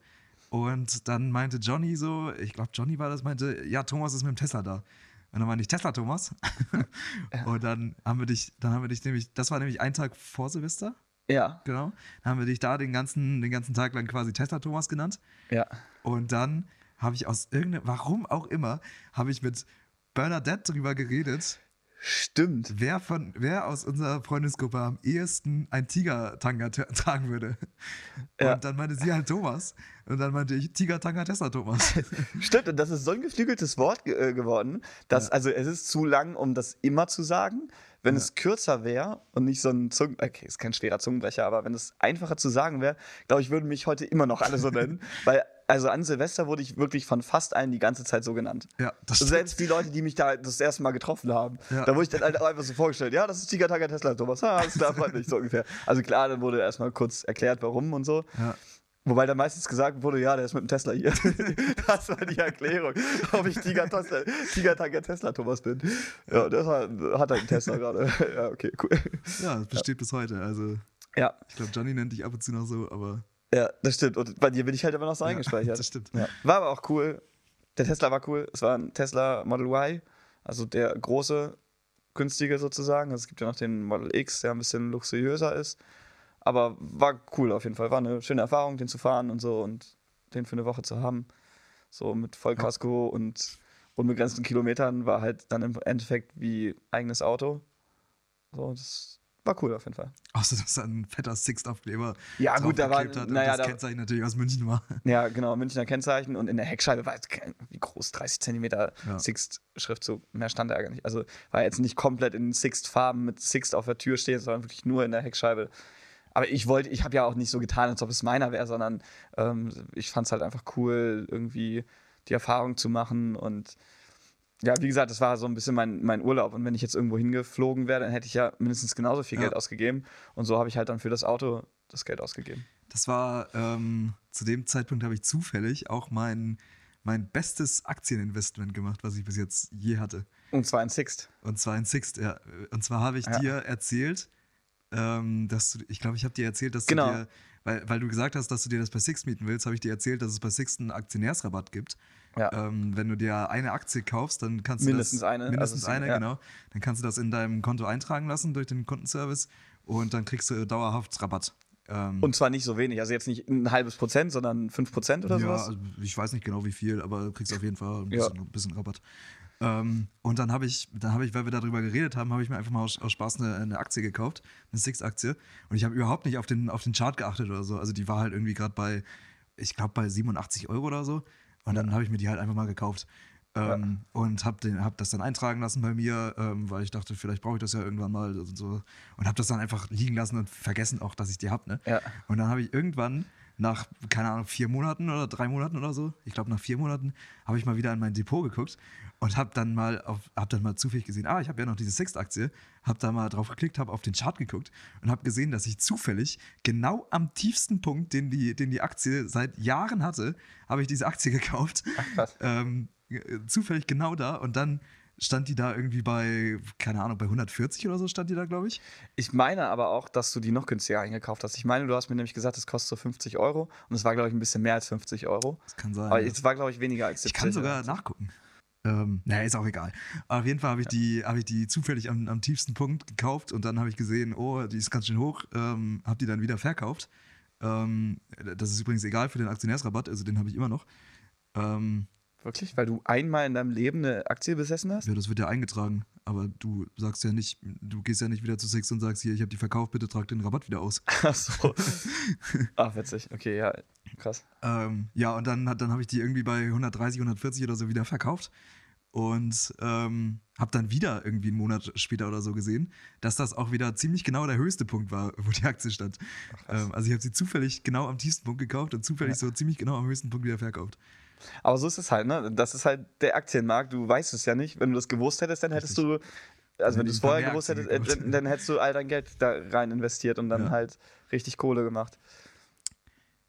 Und dann meinte Johnny so, ich glaube Johnny war das, meinte, ja, Thomas ist mit dem Tesla da. Und dann meinte ich, Tesla Thomas. Und dann haben wir dich, dann haben wir dich nämlich, das war nämlich ein Tag vor Silvester, Ja, genau. Dann haben wir dich da den ganzen, den ganzen Tag lang quasi Tesla Thomas genannt. ja. Und dann habe ich aus irgendeinem, warum auch immer, habe ich mit Bernadette drüber geredet, Stimmt. wer von, wer aus unserer Freundesgruppe am ehesten ein Tiger-Tanga tra- tragen würde. Ja. Und dann meinte sie halt Thomas. Und dann meinte ich Tiger-Tanga Tesla Thomas. Stimmt, und das ist so ein geflügeltes Wort ge äh, geworden, dass, also es ist zu lang, um das immer zu sagen. Wenn es kürzer wäre und nicht so ein Zungen... Okay, ist kein schwerer Zungenbrecher, aber wenn es einfacher zu sagen wäre, glaube ich, würden mich heute immer noch alle so nennen. Weil, also an Silvester wurde ich wirklich von fast allen die ganze Zeit so genannt. ja, das stimmt. Selbst die Leute, die mich da das erste Mal getroffen haben, Ja. da wurde ich dann halt einfach so vorgestellt, ja, das ist Tiger Tiger Tesla, Thomas, ah, das darf man nicht, so ungefähr. Also klar, dann wurde erstmal kurz erklärt, warum und so. Ja. Wobei dann meistens gesagt wurde, ja, der ist mit dem Tesla hier. das war die Erklärung, ob ich Tiger, Tesla, Tiger Tesla Thomas bin. Ja, das war, hat er einen Tesla gerade. ja, okay, cool. ja, das besteht bis heute. Also, Ja, ich glaube, Johnny nennt dich ab und zu noch so, aber ja, das stimmt. Und bei dir bin ich halt immer noch so eingespeichert. das stimmt. Ja. War aber auch cool. Der Tesla war cool. Es war ein Tesla Model Y, also der große, günstige sozusagen. Also es gibt ja noch den Model X, der ein bisschen luxuriöser ist. Aber war cool auf jeden Fall. War eine schöne Erfahrung, den zu fahren und so und den für eine Woche zu haben. So mit Vollkasko und unbegrenzten Kilometern war halt dann im Endeffekt wie eigenes Auto. So, das war cool auf jeden Fall. Außer, dass da ein fetter Sixt-Aufkleber Ja, gut, da war- draufgeklebt hat und naja, das da- Kennzeichen natürlich aus München war. Ja, genau, Münchner Kennzeichen und in der Heckscheibe war jetzt wie groß, 30 Zentimeter Ja. Sixt-Schriftzug. Mehr stand da gar nicht. Also war jetzt nicht komplett in Sixt-Farben mit Sixt auf der Tür stehen, sondern wirklich nur in der Heckscheibe. Aber ich wollte, ich habe ja auch nicht so getan, als ob es meiner wäre, sondern ähm, ich fand es halt einfach cool, irgendwie die Erfahrung zu machen und ja, wie gesagt, das war so ein bisschen mein, mein Urlaub. Und wenn ich jetzt irgendwo hingeflogen wäre, dann hätte ich ja mindestens genauso viel Ja. Geld ausgegeben. Und so habe ich halt dann für das Auto das Geld ausgegeben. Das war, ähm, zu dem Zeitpunkt habe ich zufällig auch mein, mein bestes Aktieninvestment gemacht, was ich bis jetzt je hatte. Und zwar ein Sixt. Und zwar in Sixt, ja. Und zwar habe ich Ja. dir erzählt, ähm, dass du, ich glaube, ich habe dir erzählt, dass Genau. du dir, weil, weil du gesagt hast, dass du dir das bei Sixt mieten willst, habe ich dir erzählt, dass es bei Sixt einen Aktionärsrabatt gibt. Ja. Ähm, wenn du dir eine Aktie kaufst, dann kannst du Mindestens das, eine, mindestens also eine, ja. genau. Dann kannst du das in deinem Konto eintragen lassen durch den Kundenservice und dann kriegst du dauerhaft Rabatt. Ähm, Und zwar nicht so wenig. Also jetzt nicht ein halbes Prozent, sondern fünf Prozent oder ja, sowas. also ich weiß nicht genau wie viel, aber du kriegst auf jeden Fall ein Ja. bisschen, ein bisschen Rabatt. Ähm, und dann habe ich, dann habe ich, weil wir darüber geredet haben, habe ich mir einfach mal aus, aus Spaß eine, eine Aktie gekauft, eine Six-Aktie. Und ich habe überhaupt nicht auf den, auf den Chart geachtet oder so. Also die war halt irgendwie gerade bei, ich glaube, bei 87 Euro oder so. Und dann habe ich mir die halt einfach mal gekauft. Ähm, Und habe hab das dann eintragen lassen bei mir, ähm, weil ich dachte, vielleicht brauche ich das ja irgendwann mal und so. Und habe das dann einfach liegen lassen und vergessen auch, dass ich die habe. Ne? Ja. Und dann habe ich irgendwann nach, keine Ahnung, vier Monaten oder drei Monaten oder so, ich glaube nach vier Monaten, habe ich mal wieder in mein Depot geguckt und habe dann mal auf, hab dann mal zufällig gesehen, ah, ich habe ja noch diese Sixt-Aktie, habe da mal drauf geklickt, habe auf den Chart geguckt und habe gesehen, dass ich zufällig genau am tiefsten Punkt, den die, den die Aktie seit Jahren hatte, habe ich diese Aktie gekauft. Ach, krass. Ähm, äh, zufällig genau da und dann stand die da irgendwie bei, keine Ahnung, bei 140 oder so stand die da, glaube ich. Ich meine aber auch, dass du die noch günstiger eingekauft hast. Ich meine, du hast mir nämlich gesagt, es kostet so 50 Euro und es war, glaube ich, ein bisschen mehr als 50 Euro. Das kann sein. Aber ja. es war, glaube ich, weniger als 70. Ich kann sogar oder nachgucken. Ähm, naja, ist auch egal. Aber auf jeden Fall habe ich, die, hab ich die zufällig am, am tiefsten Punkt gekauft und dann habe ich gesehen, oh, die ist ganz schön hoch, ähm, habe die dann wieder verkauft. Ähm, das ist übrigens egal für den Aktionärsrabatt, also den habe ich immer noch. Ähm, Wirklich? Weil du einmal in deinem Leben eine Aktie besessen hast? ja, das wird ja eingetragen, aber du sagst ja nicht, du gehst ja nicht wieder zu Six und sagst, hier, ich habe die verkauft, bitte trag den Rabatt wieder aus. Ach so. Ach, witzig. Okay, ja, krass. Ähm, ja, und dann, dann habe ich die irgendwie bei 130, 140 oder so wieder verkauft. Und ähm, habe dann wieder irgendwie einen Monat später oder so gesehen, dass das auch wieder ziemlich genau der höchste Punkt war, wo die Aktie stand. Ähm, also ich habe sie zufällig genau am tiefsten Punkt gekauft und zufällig so ziemlich genau am höchsten Punkt wieder verkauft. Aber so ist es halt, ne? Das ist halt der Aktienmarkt. Du weißt es ja nicht. Wenn du das gewusst hättest, dann hättest du, also wenn du es vorher gewusst hättest, äh, dann, dann hättest du all dein Geld da rein investiert und dann Ja. halt richtig Kohle gemacht.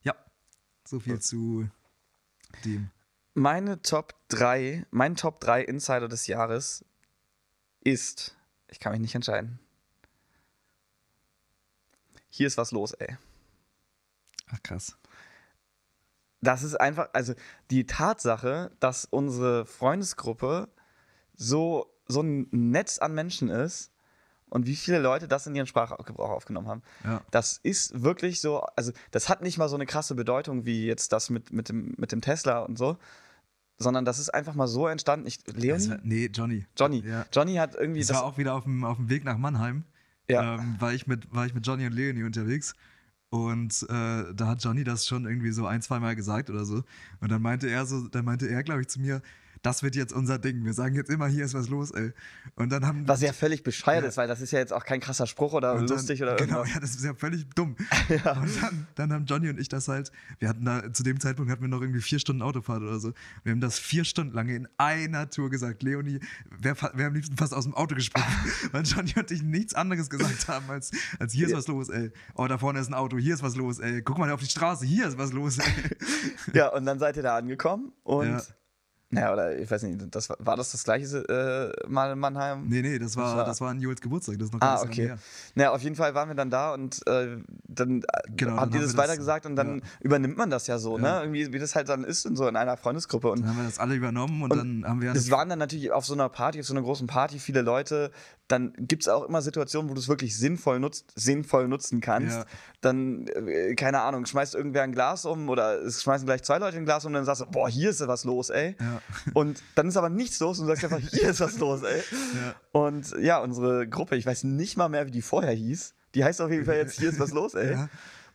Ja, so viel zu dem. Meine Top 3, mein Top 3 Insider des Jahres ist, ich kann mich nicht entscheiden. Hier ist was los, ey. Ach krass. Das ist einfach, also die Tatsache, dass unsere Freundesgruppe so, so ein Netz an Menschen ist und wie viele Leute das in ihren Sprachgebrauch aufgenommen haben. Ja. Das ist wirklich so, also das hat nicht mal so eine krasse Bedeutung wie jetzt das mit, mit, dem, mit dem Tesla und so, sondern das ist einfach mal so entstanden. Ich, Leonie? war, nee, Johnny. Johnny. Ja. Johnny hat irgendwie Ich war auch wieder auf dem, auf dem Weg nach Mannheim. Ja. Ähm, war, ich mit, war ich mit Johnny und Leonie unterwegs. Und äh, da hat Johnny das schon irgendwie so ein, zwei Mal gesagt oder so. Und dann meinte er so, dann meinte er, glaube ich, zu mir, das wird jetzt unser Ding. Wir sagen jetzt immer, hier ist was los, ey. Und dann haben was ja völlig bescheuert Ja. ist, weil das ist ja jetzt auch kein krasser Spruch oder dann- lustig oder Genau, irgendwas. ja, das ist ja völlig dumm. Und dann, dann haben Johnny und ich das halt, wir hatten da, zu dem Zeitpunkt hatten wir noch irgendwie vier Stunden Autofahrt oder so. Wir haben das vier Stunden lang in einer Tour gesagt. Leonie wäre wär am liebsten fast aus dem Auto gesprungen, weil Johnny und ich nichts anderes gesagt haben, als, als hier ist was los, ey. Oh, da vorne ist ein Auto, hier ist was los, ey. Guck mal auf die Straße, hier ist was los, ey. Ja, und dann seid ihr da angekommen und. Ja. Naja, oder ich weiß nicht, das, war- das das gleiche äh, Mal in Mannheim? Nee, nee, das war, Das war- an Jules Geburtstag, das ist noch Ah, okay. her. Naja, auf jeden Fall waren wir dann da und äh, dann äh, Genau, habt ihr haben das weitergesagt und dann ja. übernimmt man das ja so, Ja. ne? Irgendwie, wie das halt dann ist in so in einer Freundesgruppe. Und Dann haben wir das alle übernommen und, Und dann haben wir das waren dann natürlich auf so einer Party, auf so einer großen Party, viele Leute. Dann gibt es auch immer Situationen, wo du es wirklich sinnvoll nutzt, sinnvoll nutzen kannst. Ja. Dann, äh, keine Ahnung, schmeißt irgendwer ein Glas um oder es schmeißen gleich zwei Leute ein Glas um und dann sagst du, boah, hier ist was los, ey. Ja. Und dann ist aber nichts los und du sagst einfach, hier ist was los, ey. Ja. Und ja, unsere Gruppe, ich weiß nicht mal mehr, wie die vorher hieß. Die heißt auf jeden Fall jetzt, hier ist was los, ey. Ja.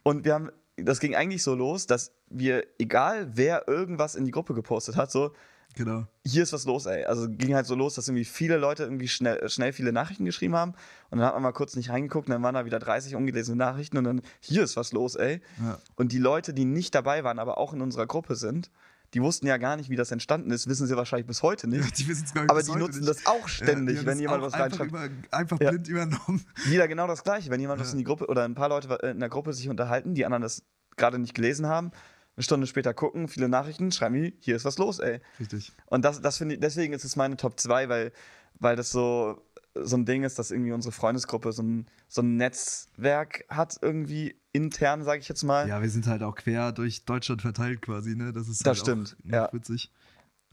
Und wir haben, das ging eigentlich so los, dass wir, egal wer irgendwas in die Gruppe gepostet hat, so, Genau. hier ist was los, ey. Also ging halt so los, dass irgendwie viele Leute irgendwie schnell, schnell viele Nachrichten geschrieben haben. Und dann hat man mal kurz nicht reingeguckt und dann waren da wieder 30 ungelesene Nachrichten und dann, hier ist was los, ey. Ja. Und die Leute, die nicht dabei waren, aber auch in unserer Gruppe sind, die wussten ja gar nicht, wie das entstanden ist, wissen sie wahrscheinlich bis heute Ja, nicht. die wissen es, glaub ich, aber die nutzen nicht. das auch ständig, Ja, wenn jemand was einfach, reinschreibt. über, einfach Ja. blind übernommen. Jeder genau das Gleiche. Wenn jemand was Ja. in die Gruppe oder ein paar Leute in der Gruppe sich unterhalten, die anderen das gerade nicht gelesen haben, eine Stunde später gucken, viele Nachrichten, schreiben die, hier ist was los, ey. Richtig. Und das, das finde ich, deswegen ist es meine Top 2, weil, weil das so, so ein Ding ist, dass irgendwie unsere Freundesgruppe so ein, so ein Netzwerk hat, irgendwie intern, sage ich jetzt mal. Ja, wir sind halt auch quer durch Deutschland verteilt quasi, ne? Das ist Das halt stimmt, auch ja. witzig.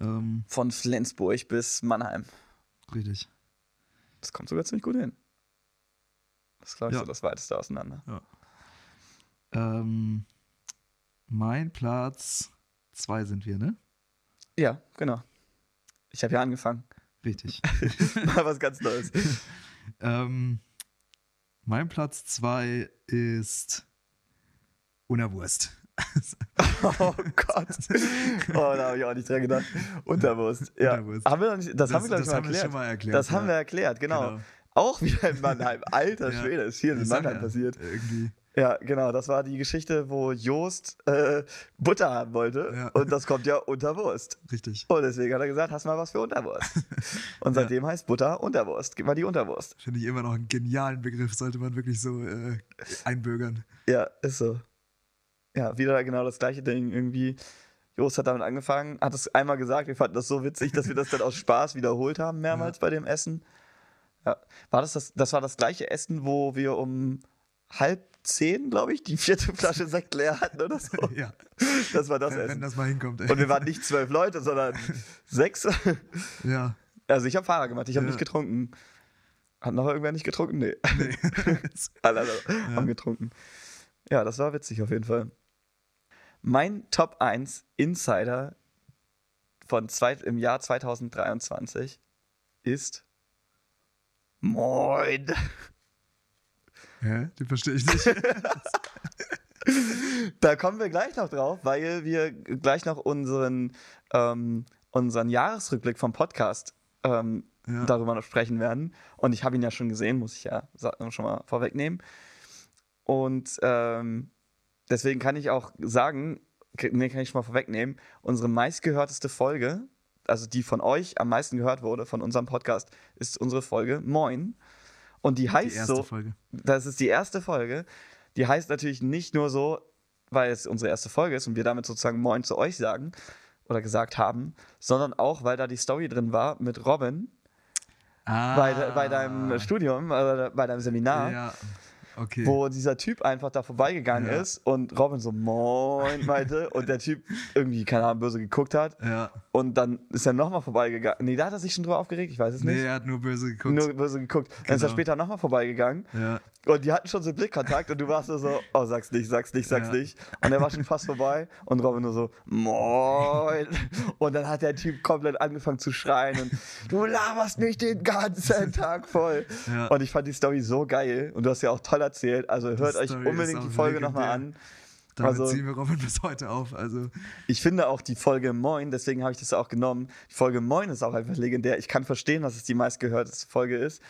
Ähm, Von Flensburg bis Mannheim. richtig. Das kommt sogar ziemlich gut hin. Das ist, glaube ich, Ja. so das weiteste auseinander. Ähm, mein Platz zwei sind wir, ne? Ja, genau. Ich habe ja angefangen. Richtig. Mal was ganz Neues. ähm, mein Platz zwei ist Unerwurst. Oh Gott. Oh, da habe ich auch nicht dran gedacht. Unterwurst. Ja. Unterwurst. Haben wir noch nicht, das, haben wir, glaube ich, das mal haben wir erklärt. schon mal erklärt. das haben ja. wir erklärt, genau. Genau. Auch wieder in Mannheim. Alter Ja. Schwede, ist viel in Mannheim ja, passiert. Irgendwie. Ja, genau, das war die Geschichte, wo Joost äh, Butter haben wollte. Ja. Und das kommt ja unter Wurst. Richtig. Und deswegen hat er gesagt, hast mal was für Unterwurst. Und seitdem heißt Butter Unterwurst. Gib mal die Unterwurst. Finde ich immer noch einen genialen Begriff, sollte man wirklich so äh, einbürgern. Ja, ist so. Ja, wieder genau das gleiche Ding. Irgendwie, Joost hat damit angefangen, hat es einmal gesagt, wir fanden das so witzig, dass wir das dann aus Spaß wiederholt haben, mehrmals bei dem Essen. Ja. War das, das, das war das gleiche Essen, wo wir um halb zehn, glaube ich, die vierte Flasche Sekt leer hatten oder so. ja, Das war das wenn, wenn Essen. das mal hinkommt. Ey. Und wir waren nicht zwölf Leute, sondern sechs. ja, Also ich habe Fahrer gemacht, ich habe Ja. nicht getrunken. Hat noch irgendwer nicht getrunken? Nee. nee. Alle anderen haben getrunken. Ja, das war witzig auf jeden Fall. Mein Top 1 Insider von zwei, im Jahr 2023 ist Moin. Hä? Den verstehe ich nicht. Da kommen wir gleich noch drauf, weil wir gleich noch unseren, ähm, unseren Jahresrückblick vom Podcast ähm, Ja. darüber noch sprechen werden. Und ich habe ihn ja schon gesehen, muss ich ja schon mal vorwegnehmen. Und ähm, deswegen kann ich auch sagen, nee, kann ich schon mal vorwegnehmen, unsere meistgehörteste Folge, also die von euch am meisten gehört wurde, von unserem Podcast, ist unsere Folge Moin. Und die heißt Die erste so, Folge. das ist die erste Folge. Die heißt natürlich nicht nur so, weil es unsere erste Folge ist und wir damit sozusagen Moin zu euch sagen oder gesagt haben, sondern auch, weil da die Story drin war mit Robin Ah. bei, de, bei deinem Studium, äh, bei deinem Seminar, Ja, okay. wo dieser Typ einfach da vorbeigegangen Ja. ist und Robin so Moin meinte und der Typ irgendwie, keine Ahnung, böse geguckt hat ja. und dann ist er nochmal vorbeigegangen. Nee, da hat er sich schon drüber aufgeregt, ich weiß es Nee, nicht. er hat nur böse geguckt. Nur böse geguckt. Dann ist er Genau. später nochmal vorbeigegangen ja. und die hatten schon so Blickkontakt und du warst nur so, oh, sag's nicht, sag's nicht, sag's Ja. nicht. Und er war schon fast vorbei und Robin nur so, moin. Und dann hat der Typ komplett angefangen zu schreien und du laberst mich den ganzen Tag voll. Ja. Und ich fand die Story so geil und du hast ja auch toll erzählt. Also hört euch Story ist unbedingt die Folge nochmal an. Damit Also- ziehen wir Robin bis heute auf. Also, Ich finde auch die Folge Moin, deswegen habe ich das auch genommen. Die Folge Moin ist auch einfach legendär. Ich kann verstehen, dass es die meistgehörteste Folge ist.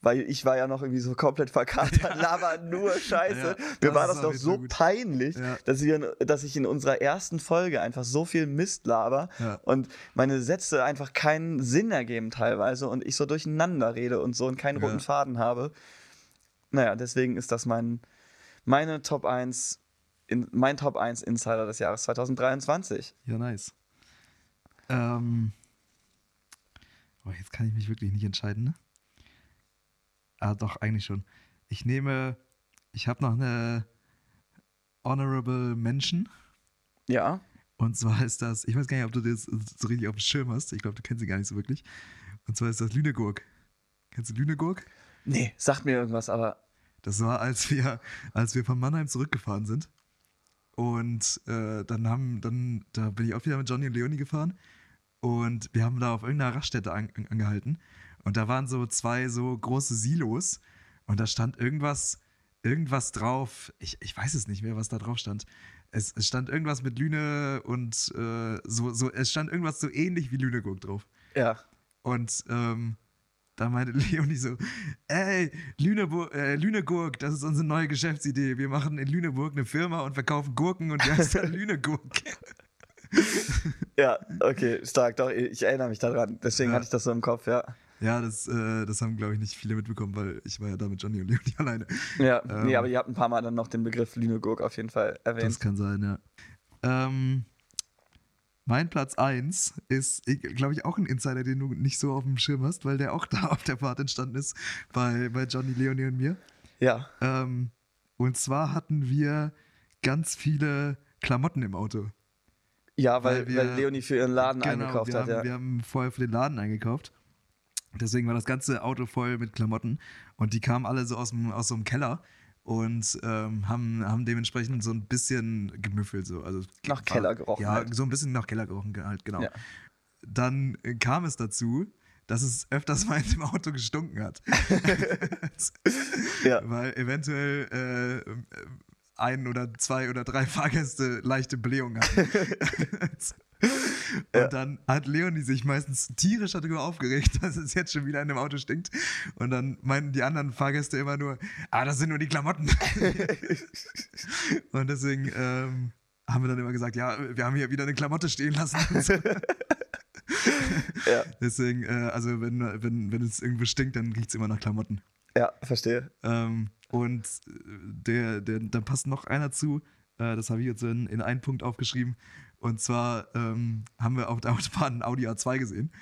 Weil ich war ja noch irgendwie so komplett verkatert, laber nur Scheiße. Ja, Mir das war das doch so gut. peinlich, Ja. dass, wir, dass ich in unserer ersten Folge einfach so viel Mist laber Ja. und meine Sätze einfach keinen Sinn ergeben teilweise und ich so durcheinander rede und so und keinen roten Ja. Faden habe. Naja, deswegen ist das mein, meine Top 1, in, mein Top 1 Insider des Jahres 2023. ja, nice. Ähm, oh, jetzt kann ich mich wirklich nicht entscheiden, ne? Ah, doch, eigentlich schon. Ich nehme, ich habe noch eine Honorable Mention. Ja. Und zwar ist das, ich weiß gar nicht, ob du das so richtig auf dem Schirm hast. Ich glaube, du kennst sie gar nicht so wirklich. Und zwar ist das Lünegurk. Kennst du Lünegurk? Nee, sagt mir irgendwas, aber Das war, als wir, als wir von Mannheim zurückgefahren sind. Und äh, dann haben, dann, da bin ich auch wieder mit Johnny und Leonie gefahren. Und wir haben da auf irgendeiner Raststätte an, an, angehalten. Und da waren so zwei so große Silos. Und da stand irgendwas, irgendwas drauf. Ich, ich weiß es nicht mehr, was da drauf stand. Es, es stand irgendwas mit Lüne und äh, so, so, es stand irgendwas so ähnlich wie Lünegurk drauf. ja. Und ähm, da meinte Leonie so, ey, Lüneburg, äh, Lünegurk, das ist unsere neue Geschäftsidee. Wir machen in Lüneburg eine Firma und verkaufen Gurken und die heißt dann Lünegurk. Ja, okay, stark, doch, ich erinnere mich daran. Deswegen Ja. hatte ich das so im Kopf, ja. Ja, das, äh, das haben, glaube ich, nicht viele mitbekommen, weil ich war ja da mit Johnny und Leonie alleine. Ja, Ähm. nee, aber ihr habt ein paar Mal dann noch den Begriff Lünegurk auf jeden Fall Das erwähnt. kann sein, ja. Ähm, mein Platz 1 ist, glaube ich, auch ein Insider, den du nicht so auf dem Schirm hast, weil der auch da auf der Fahrt entstanden ist bei, bei Johnny, Leonie und mir. Ja, Ähm, und zwar hatten wir ganz viele Klamotten im Auto. ja weil, Weil wir- weil Leonie für ihren Laden eingekauft wir hat, haben, ja. wir haben vorher für den Laden eingekauft. Deswegen war das ganze Auto voll mit Klamotten. Und die kamen alle so aus, dem, aus so einem Keller und ähm, haben, haben dementsprechend so ein bisschen gemüffelt. So. Also, Nach war- Keller gerochen Ja, halt. so ein bisschen nach Keller gerochen halt, genau. Ja. Dann äh, kam es dazu, dass es öfters mal in dem Auto gestunken hat. Ja. Weil eventuell äh, ein oder zwei oder drei Fahrgäste leichte Blähungen hatten. Und dann hat Leonie sich meistens tierisch darüber aufgeregt, dass es jetzt schon wieder in dem Auto stinkt. Und dann meinten die anderen Fahrgäste immer nur, ah, das sind nur die Klamotten. und deswegen ähm, haben wir dann immer gesagt, ja, wir haben hier wieder eine Klamotte stehen lassen. Ja, Deswegen, äh, also wenn, wenn, wenn es irgendwo stinkt, dann riecht es immer nach Klamotten. ja, verstehe. Ähm, und der, der, da passt noch einer zu, äh, das habe ich jetzt in, in einen Punkt aufgeschrieben. Und zwar ähm, haben wir auf der Autobahn ein Audi A2 gesehen.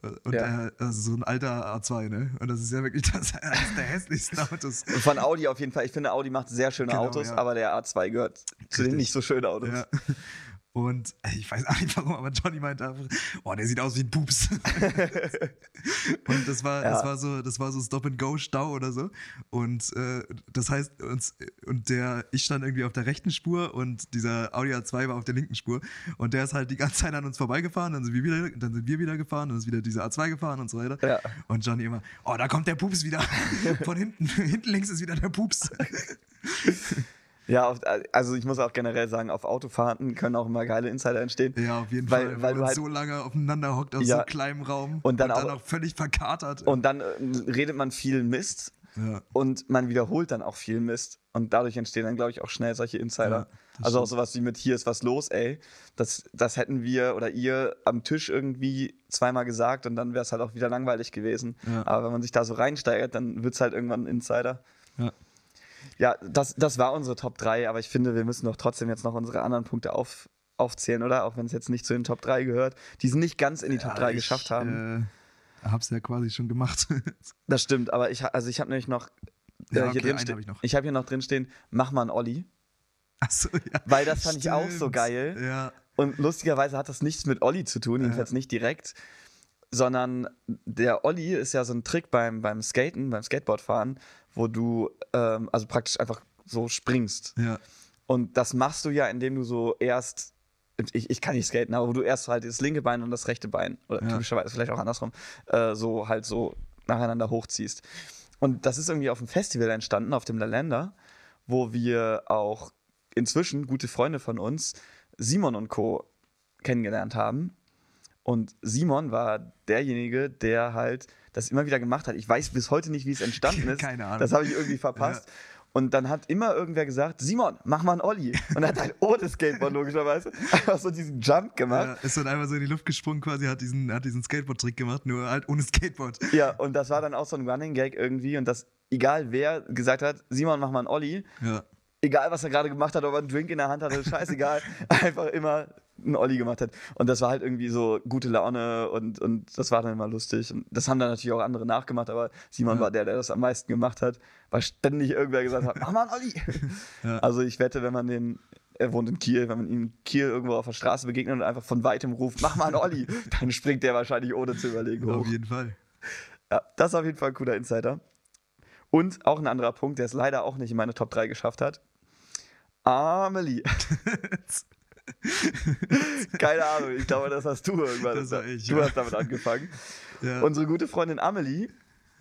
Äh, Und Ja. der, also so ein alter A2, ne? Und das ist ja wirklich das, eines der hässlichsten Autos. Und von Audi auf jeden Fall. Ich finde, Audi macht sehr schöne Genau, Autos, ja. aber der A2 gehört zu den Richtig. nicht so schönen Autos. Ja. Und äh, ich weiß auch nicht warum, aber Johnny meinte einfach, oh, der sieht aus wie ein Pups. und das war, Ja. das war so, das war so Stop-and-Go-Stau oder so. Und äh, das heißt, uns, und der, ich stand irgendwie auf der rechten Spur und dieser Audi A2 war auf der linken Spur. Und der ist halt die ganze Zeit an uns vorbeigefahren, dann sind wir wieder, dann sind wir wieder gefahren, dann ist wieder dieser A2 gefahren und so weiter. Ja. Und Johnny immer, oh, da kommt der Pups wieder. Von hinten, hinten links ist wieder der Pups. Ja, auf, also ich muss auch generell sagen, auf Autofahrten können auch immer geile Insider entstehen. Ja, auf jeden Weil- Fall. weil du man halt- so lange aufeinander hockt aus Ja. so kleinem Raum Und dann auch- völlig verkatert. Und dann äh, redet man viel Mist ja, und man wiederholt dann auch viel Mist. Und dadurch entstehen dann, glaube ich, auch schnell solche Insider. Ja, also auch sowas wie mit hier ist was los, ey. Das, das hätten wir oder ihr am Tisch irgendwie zweimal gesagt und dann wäre es halt auch wieder langweilig gewesen. Aber wenn man sich da so reinsteigert, dann wird es halt irgendwann ein Insider. Ja. Ja, das, das war unsere Top 3, aber ich finde, wir müssen doch trotzdem jetzt noch unsere anderen Punkte auf, aufzählen, oder? Auch wenn es jetzt nicht zu den Top 3 gehört, die es nicht ganz in die Top 3 ich, geschafft haben. Äh, hab's ja quasi schon gemacht. Das stimmt, aber ich, also ich habe nämlich noch äh, Ja, hier okay, ste- hab ich noch. Ich habe hier noch drin stehen, mach mal einen Olli. Achso, ja. Weil das fand ich auch so Stimmt. geil. Ja, Und lustigerweise hat das nichts mit Olli zu tun, jedenfalls nicht direkt, sondern der Olli ist ja so ein Trick beim, beim Skaten, beim Skateboardfahren, wo du ähm, also praktisch einfach so springst. ja. Und das machst du ja, indem du so erst, ich, ich kann nicht skaten, aber wo du erst halt das linke Bein und das rechte Bein, oder Ja. typischerweise vielleicht auch andersrum, äh, so halt so nacheinander hochziehst. Und das ist irgendwie auf dem Festival entstanden, auf dem Lalender, wo wir auch inzwischen gute Freunde von uns, Simon und Co., kennengelernt haben. Und Simon war derjenige, der halt das immer wieder gemacht hat. Ich weiß bis heute nicht, wie es entstanden ist. Keine Ahnung. Das habe ich irgendwie verpasst. Und dann hat immer irgendwer gesagt, Simon, mach mal einen Olli. Und er hat halt ohne Skateboard logischerweise einfach so diesen Jump gemacht. ja. Ist dann einfach so in die Luft gesprungen quasi, hat diesen, hat diesen Skateboard-Trick gemacht, nur halt ohne Skateboard. Ja, und das war dann auch so ein Running Gag irgendwie. Und das, egal wer gesagt hat, Simon, mach mal einen Olli, Ja. egal was er gerade gemacht hat, ob er einen Drink in der Hand hatte, scheißegal, einfach immer einen Olli gemacht hat. Und das war halt irgendwie so gute Laune und, und das war dann immer lustig. Und das haben dann natürlich auch andere nachgemacht, aber Simon Ja. war der, der das am meisten gemacht hat, weil ständig irgendwer gesagt hat, mach mal einen Olli. Ja. Also ich wette, wenn man den, er wohnt in Kiel, wenn man ihm in Kiel irgendwo auf der Straße begegnet und einfach von weitem ruft, mach mal einen Olli, dann springt der wahrscheinlich ohne zu überlegen hoch. Auf jeden Fall. Ja, das ist auf jeden Fall ein cooler Insider. Und auch ein anderer Punkt, der es leider auch nicht in meine Top 3 geschafft hat. Amelie. Keine Ahnung, ich glaube, das hast du irgendwann. Das war ich, du ja. hast damit angefangen. Ja. Unsere gute Freundin Amelie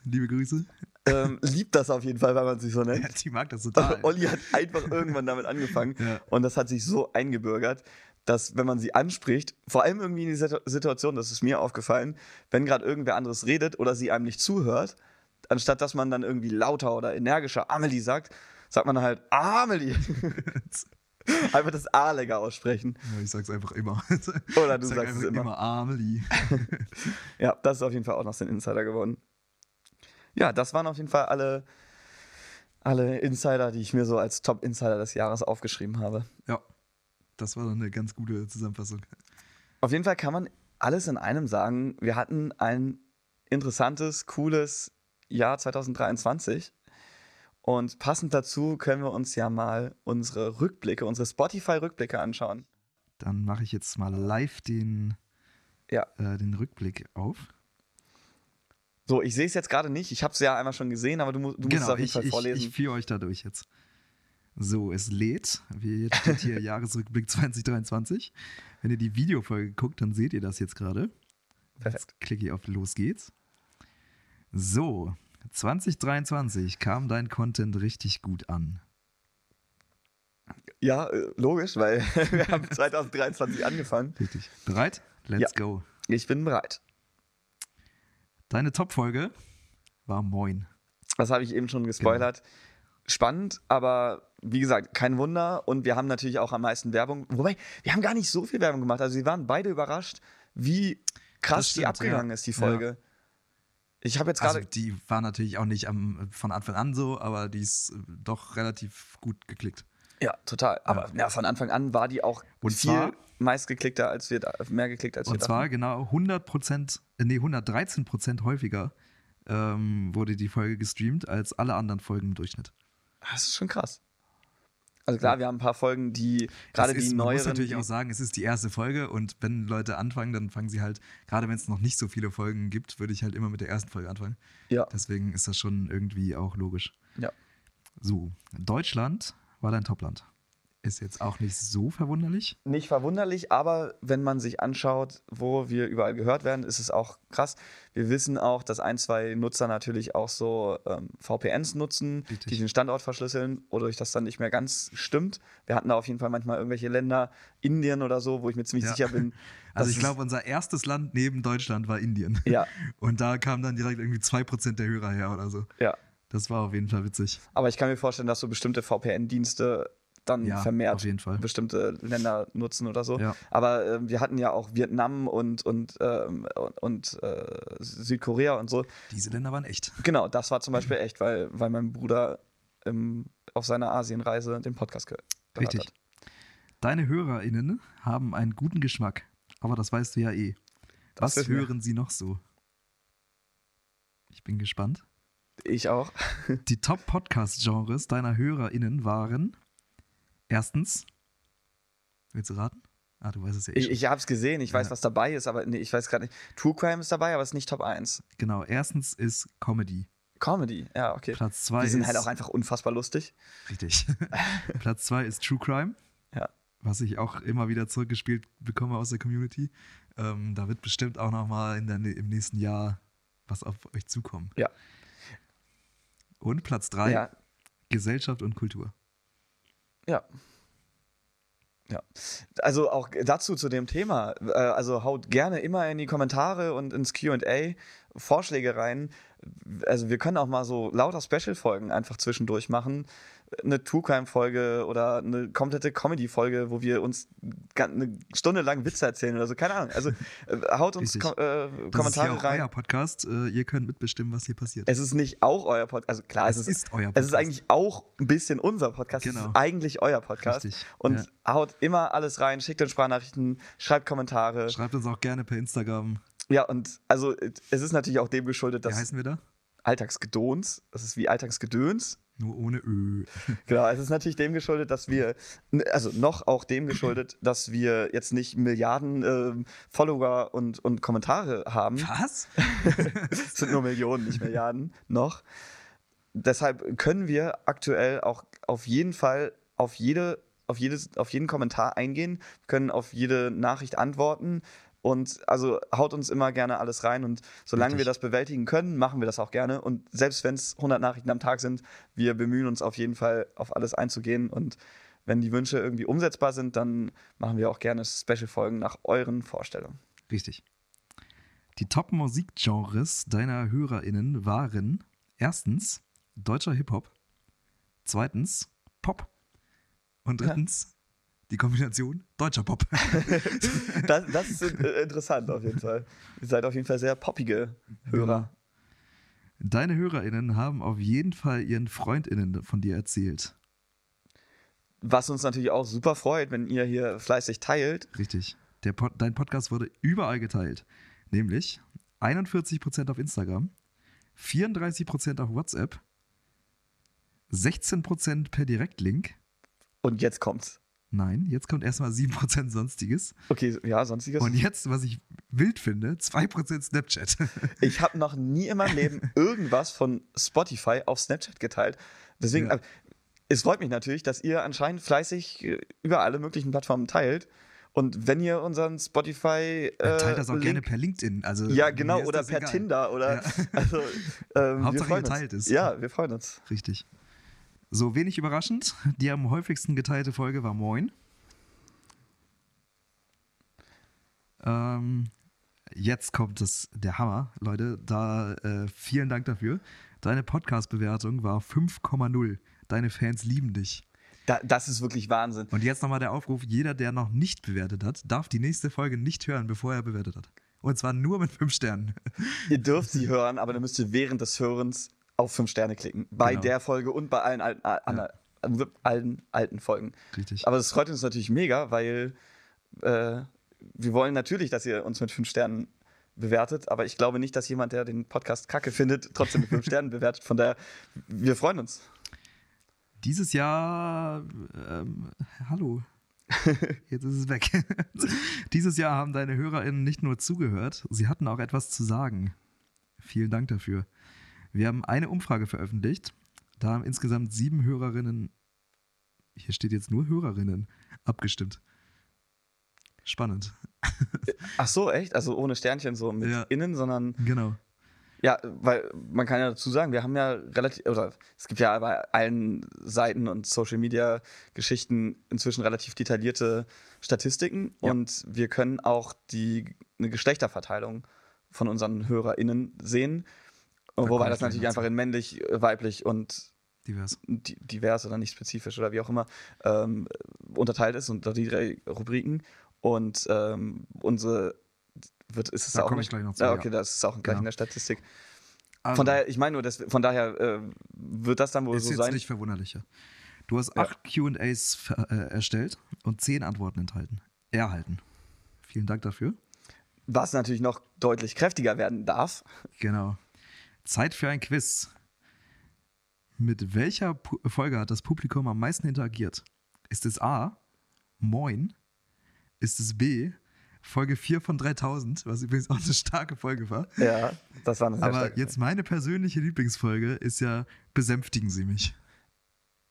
Liebe Grüße. ähm, liebt das auf jeden Fall, weil man sich so nennt. Ja, die mag das total. Olli hat einfach irgendwann damit angefangen Ja. und das hat sich so eingebürgert, dass wenn man sie anspricht, vor allem irgendwie in dieser Situation, das ist mir aufgefallen, wenn gerade irgendwer anderes redet oder sie einem nicht zuhört, anstatt dass man dann irgendwie lauter oder energischer Amelie sagt, sagt man halt Amelie. einfach das A länger aussprechen. Ja, ich sag's einfach immer. Oder du sagst es einfach immer. Amelie. Ja, das ist auf jeden Fall auch noch so ein Insider geworden. Ja, das waren auf jeden Fall alle, alle Insider, die ich mir so als Top-Insider des Jahres aufgeschrieben habe. Ja, das war dann eine ganz gute Zusammenfassung. Auf jeden Fall kann man alles in einem sagen. Wir hatten ein interessantes, cooles Jahr 2023. Und passend dazu können wir uns ja mal unsere Rückblicke, unsere Spotify-Rückblicke anschauen. Dann mache ich jetzt mal live den, Ja. äh, den Rückblick auf. So, ich sehe es jetzt gerade nicht. Ich habe es ja einmal schon gesehen, aber du, du musst es auf jeden Genau, ich, Fall ich, vorlesen. ich führe euch da durch jetzt. So, es lädt. Wie jetzt steht hier Jahresrückblick 2023. Wenn ihr die Videofolge guckt, dann seht ihr das jetzt gerade. Perfekt. Jetzt klicke ich auf Los geht's. So, 2023 kam dein Content richtig gut an. Ja, äh, logisch, weil wir haben 2023 angefangen. Richtig. Bereit? Let's Ja. go. Ich bin bereit. Deine Top-Folge war Moin. Das habe ich eben schon gespoilert. Spannend, aber wie gesagt, kein Wunder. Und wir haben natürlich auch am meisten Werbung. Wobei, wir haben gar nicht so viel Werbung gemacht. Also, wir waren beide überrascht, wie krass Das die stimmt, abgegangen ja. ist, die Folge. Ich habe jetzt gerade. Also die war natürlich auch nicht am, von Anfang an so, aber die ist äh, doch relativ gut geklickt. ja, total. Aber ja. von Anfang an war die auch Und viel zwar- meistgeklickter, als wir mehr geklickt, als wir Und zwar genau 100 Prozent, äh, nee, 113 Prozent häufiger ähm, wurde die Folge gestreamt als alle anderen Folgen im Durchschnitt. Das ist schon krass. Also klar, wir haben ein paar Folgen, die gerade die man neueren. muss natürlich auch sagen, es ist die erste Folge und wenn Leute anfangen, dann fangen sie halt, gerade wenn es noch nicht so viele Folgen gibt, würde ich halt immer mit der ersten Folge anfangen. ja, Deswegen ist das schon irgendwie auch logisch. ja. So, Deutschland war dein Topland. Ist jetzt auch nicht so verwunderlich. Nicht verwunderlich, aber wenn man sich anschaut, wo wir überall gehört werden, ist es auch krass. Wir wissen auch, dass ein, zwei Nutzer natürlich auch so ähm, VPNs nutzen, Richtig. die den Standort verschlüsseln, wodurch das dann nicht mehr ganz stimmt. Wir hatten da auf jeden Fall manchmal irgendwelche Länder, Indien oder so, wo ich mir ziemlich Ja. sicher bin. Also ich glaube, unser erstes Land neben Deutschland war Indien. Ja, Und da kamen dann direkt irgendwie 2% der Hörer her oder so. ja. Das war auf jeden Fall witzig. Aber ich kann mir vorstellen, dass so bestimmte VPN-Dienste dann Ja, vermehrt auf jeden Fall. bestimmte Länder nutzen oder so. Ja. Aber ähm, wir hatten ja auch Vietnam und, und, ähm, und, äh, Südkorea und so. Diese Länder waren echt. Genau, das war zum Beispiel echt, weil, weil mein Bruder ähm, auf seiner Asienreise den Podcast ge gehört Richtig. hat. Deine HörerInnen haben einen guten Geschmack. Aber das weißt du ja eh. Was wissen wir. hören sie noch so? Ich bin gespannt. Ich auch. Die Top-Podcast-Genres deiner HörerInnen waren erstens, willst du raten? Ah, du weißt es ja eh Ich, schon. ich habe es gesehen, ich weiß, Ja. was dabei ist, aber nee, ich weiß gerade nicht. True Crime ist dabei, aber es ist nicht Top 1. Genau, erstens ist Comedy. Comedy, ja, okay. Platz zwei Die sind ist, halt auch einfach unfassbar lustig. Richtig. Platz zwei ist True Crime. Ja. Was ich auch immer wieder zurückgespielt bekomme aus der Community. Ähm, da wird bestimmt auch nochmal im nächsten Jahr was auf euch zukommen. Ja. Und Platz drei, Ja, Gesellschaft und Kultur. Ja. Ja. Also auch dazu zu dem Thema. Äh, Also haut gerne immer in die Kommentare und ins QA Vorschläge rein. Also wir können auch mal so lauter Special-Folgen einfach zwischendurch machen. Eine True Crime-Folge oder eine komplette Comedy-Folge, wo wir uns eine Stunde lang Witze erzählen oder so. Keine Ahnung. Also äh, haut uns Richtig. Ko äh, Das ist Kommentare auch rein. euer Podcast. Äh, ihr könnt mitbestimmen, was hier passiert. Es ist nicht auch euer Podcast. Also klar, es, Es ist, ist euer Es Podcast. ist eigentlich auch ein bisschen unser Podcast. Es Genau. ist eigentlich euer Podcast. Richtig, Und ja. haut immer alles rein, schickt uns Sprachnachrichten, schreibt Kommentare. Schreibt uns auch gerne per Instagram. ja, und also es ist natürlich auch dem geschuldet, Wie dass heißen wir da? Alltagsgedöns, das ist wie Alltagsgedöns. Nur ohne Ö. Genau, es ist natürlich dem geschuldet, dass wir, also noch auch dem geschuldet, dass wir jetzt nicht Milliarden ähm, Follower und, und Kommentare haben. Was? Es sind nur Millionen, nicht Milliarden noch. Deshalb können wir aktuell auch auf jeden Fall auf jede, auf jedes, auf jeden Kommentar eingehen, können auf jede Nachricht antworten und also haut uns immer gerne alles rein und solange Richtig. wir das bewältigen können, machen wir das auch gerne und selbst wenn es 100 Nachrichten am Tag sind, wir bemühen uns auf jeden Fall auf alles einzugehen und wenn die Wünsche irgendwie umsetzbar sind, dann machen wir auch gerne Special-Folgen nach euren Vorstellungen. Richtig. Die Top-Musikgenres deiner HörerInnen waren erstens deutscher Hip-Hop, zweitens Pop und drittens die Kombination deutscher Pop. Das, das ist äh, interessant auf jeden Fall. Ihr seid auf jeden Fall sehr poppige Hörer. Deine HörerInnen haben auf jeden Fall ihren FreundInnen von dir erzählt. Was uns natürlich auch super freut, wenn ihr hier fleißig teilt. Richtig. Pod dein Podcast wurde überall geteilt. Nämlich 41% auf Instagram, 34% auf WhatsApp, 16% per Direktlink. Und jetzt kommt's. Nein, jetzt kommt erstmal 7% Sonstiges. Okay, ja, sonstiges. Und jetzt, was ich wild finde, 2% Snapchat. ich habe noch nie in meinem Leben irgendwas von Spotify auf Snapchat geteilt. Deswegen, Ja. äh, es freut mich natürlich, dass ihr anscheinend fleißig äh, über alle möglichen Plattformen teilt. Und wenn ihr unseren Spotify. Äh, Teilt das auch Link, gerne per LinkedIn. Also, Ja, genau, oder per egal. Tinder oder. Ja. Also, ähm, Hauptsache, ihr teilt es. Ja, wir freuen uns. Richtig. So, wenig überraschend, die am häufigsten geteilte Folge war Moin. Ähm, jetzt kommt das, der Hammer, Leute. Da äh, vielen Dank dafür. Deine Podcast-Bewertung war 5,0. Deine Fans lieben dich. Da, das ist wirklich Wahnsinn. Und jetzt nochmal der Aufruf: jeder, der noch nicht bewertet hat, darf die nächste Folge nicht hören, bevor er bewertet hat. Und zwar nur mit 5 Sternen. Ihr dürft sie hören, aber dann müsst ihr während des Hörens auf 5 Sterne klicken. Bei Genau. der Folge und bei allen alten, äh, allen alten Folgen. Richtig. Aber das freut uns natürlich mega, weil äh, wir wollen natürlich, dass ihr uns mit 5 Sternen bewertet, aber ich glaube nicht, dass jemand, der den Podcast kacke findet, trotzdem mit 5 Sternen bewertet. Von daher, wir freuen uns. Dieses Jahr, ähm, hallo. Jetzt ist es weg. Dieses Jahr haben deine HörerInnen nicht nur zugehört, sie hatten auch etwas zu sagen. Vielen Dank dafür. Wir haben eine Umfrage veröffentlicht. Da haben insgesamt sieben Hörerinnen, hier steht jetzt nur Hörerinnen, abgestimmt. Spannend. Ach so, echt? Also ohne Sternchen so mit Ja. innen, sondern Genau. Ja, weil man kann ja dazu sagen, wir haben ja relativ, oder es gibt ja bei allen Seiten und Social Media Geschichten inzwischen relativ detaillierte Statistiken Ja. und wir können auch die eine Geschlechterverteilung von unseren HörerInnen sehen. Da wobei das natürlich einfach in männlich, äh, weiblich und Divers. di- divers oder nicht spezifisch oder wie auch immer ähm, unterteilt ist und da die drei Rubriken. Und ähm, unsere wird, ist es Da auch komme ich gleich noch zu, Ja, ja. okay, das ist auch gleich Genau. in der Statistik. Also, Von daher, ich meine nur, das, von daher äh, wird das dann wohl ist so jetzt sein. nicht verwunderlicher. Du hast Ja. acht QAs äh, erstellt und zehn Antworten enthalten. Erhalten. Vielen Dank dafür. Was natürlich noch deutlich kräftiger werden darf. Genau. Zeit für ein Quiz. Mit welcher Pu Folge hat das Publikum am meisten interagiert? Ist es A, Moin? Ist es B, Folge 4 von 3000, was übrigens auch eine starke Folge war? Ja, das war eine sehr Aber jetzt meine persönliche Lieblingsfolge ist ja Besänftigen Sie mich.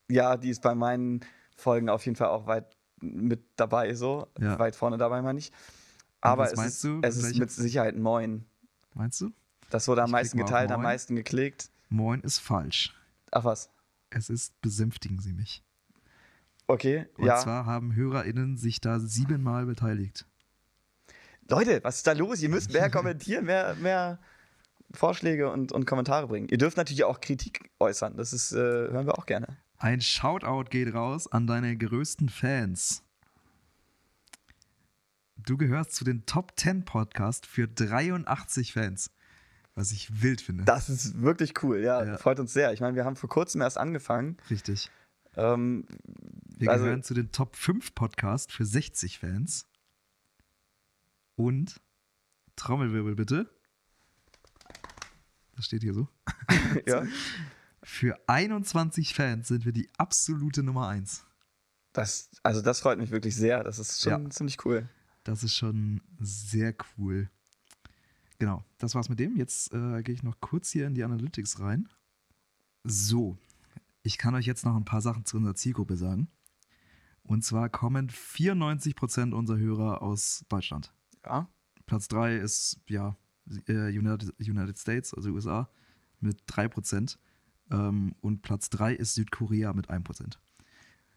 Ja, die ist bei meinen Folgen auf jeden Fall auch weit mit dabei, so. Ja. Weit vorne dabei, meine ich. Aber es, ist, es ist mit Sicherheit Moin. Meinst du? Das wurde am Ich meisten geteilt, am meisten geklickt. Moin ist falsch. Ach was. Es ist Besänftigen Sie mich. Okay, Und ja. zwar haben HörerInnen sich da siebenmal beteiligt. Leute, was ist da los? Ihr müsst mehr kommentieren, mehr, mehr Vorschläge und, und Kommentare bringen. Ihr dürft natürlich auch Kritik äußern. Das ist, äh, hören wir auch gerne. Ein Shoutout geht raus an deine größten Fans. Du gehörst zu den Top 10 Podcast für 83 Fans. Was ich wild finde. Das ist wirklich cool, ja. Ja. Freut uns sehr. Ich meine, wir haben vor kurzem erst angefangen. Richtig. Ähm, Wir Also- gehören zu den Top 5 Podcast für 60 Fans. Und Trommelwirbel bitte. Das steht hier so. ja. Für 21 Fans sind wir die absolute Nummer 1. Das, also das freut mich wirklich sehr. Das ist schon Ja. ziemlich cool. Das ist schon sehr cool. Genau, das war's mit dem. Jetzt äh, gehe ich noch kurz hier in die Analytics rein. So, ich kann euch jetzt noch ein paar Sachen zu unserer Zielgruppe sagen. Und zwar kommen 94% unserer Hörer aus Deutschland. Ja. Platz 3 ist ja äh, United, United States, also USA, mit 3%. Ähm, und Platz 3 ist Südkorea mit 1%.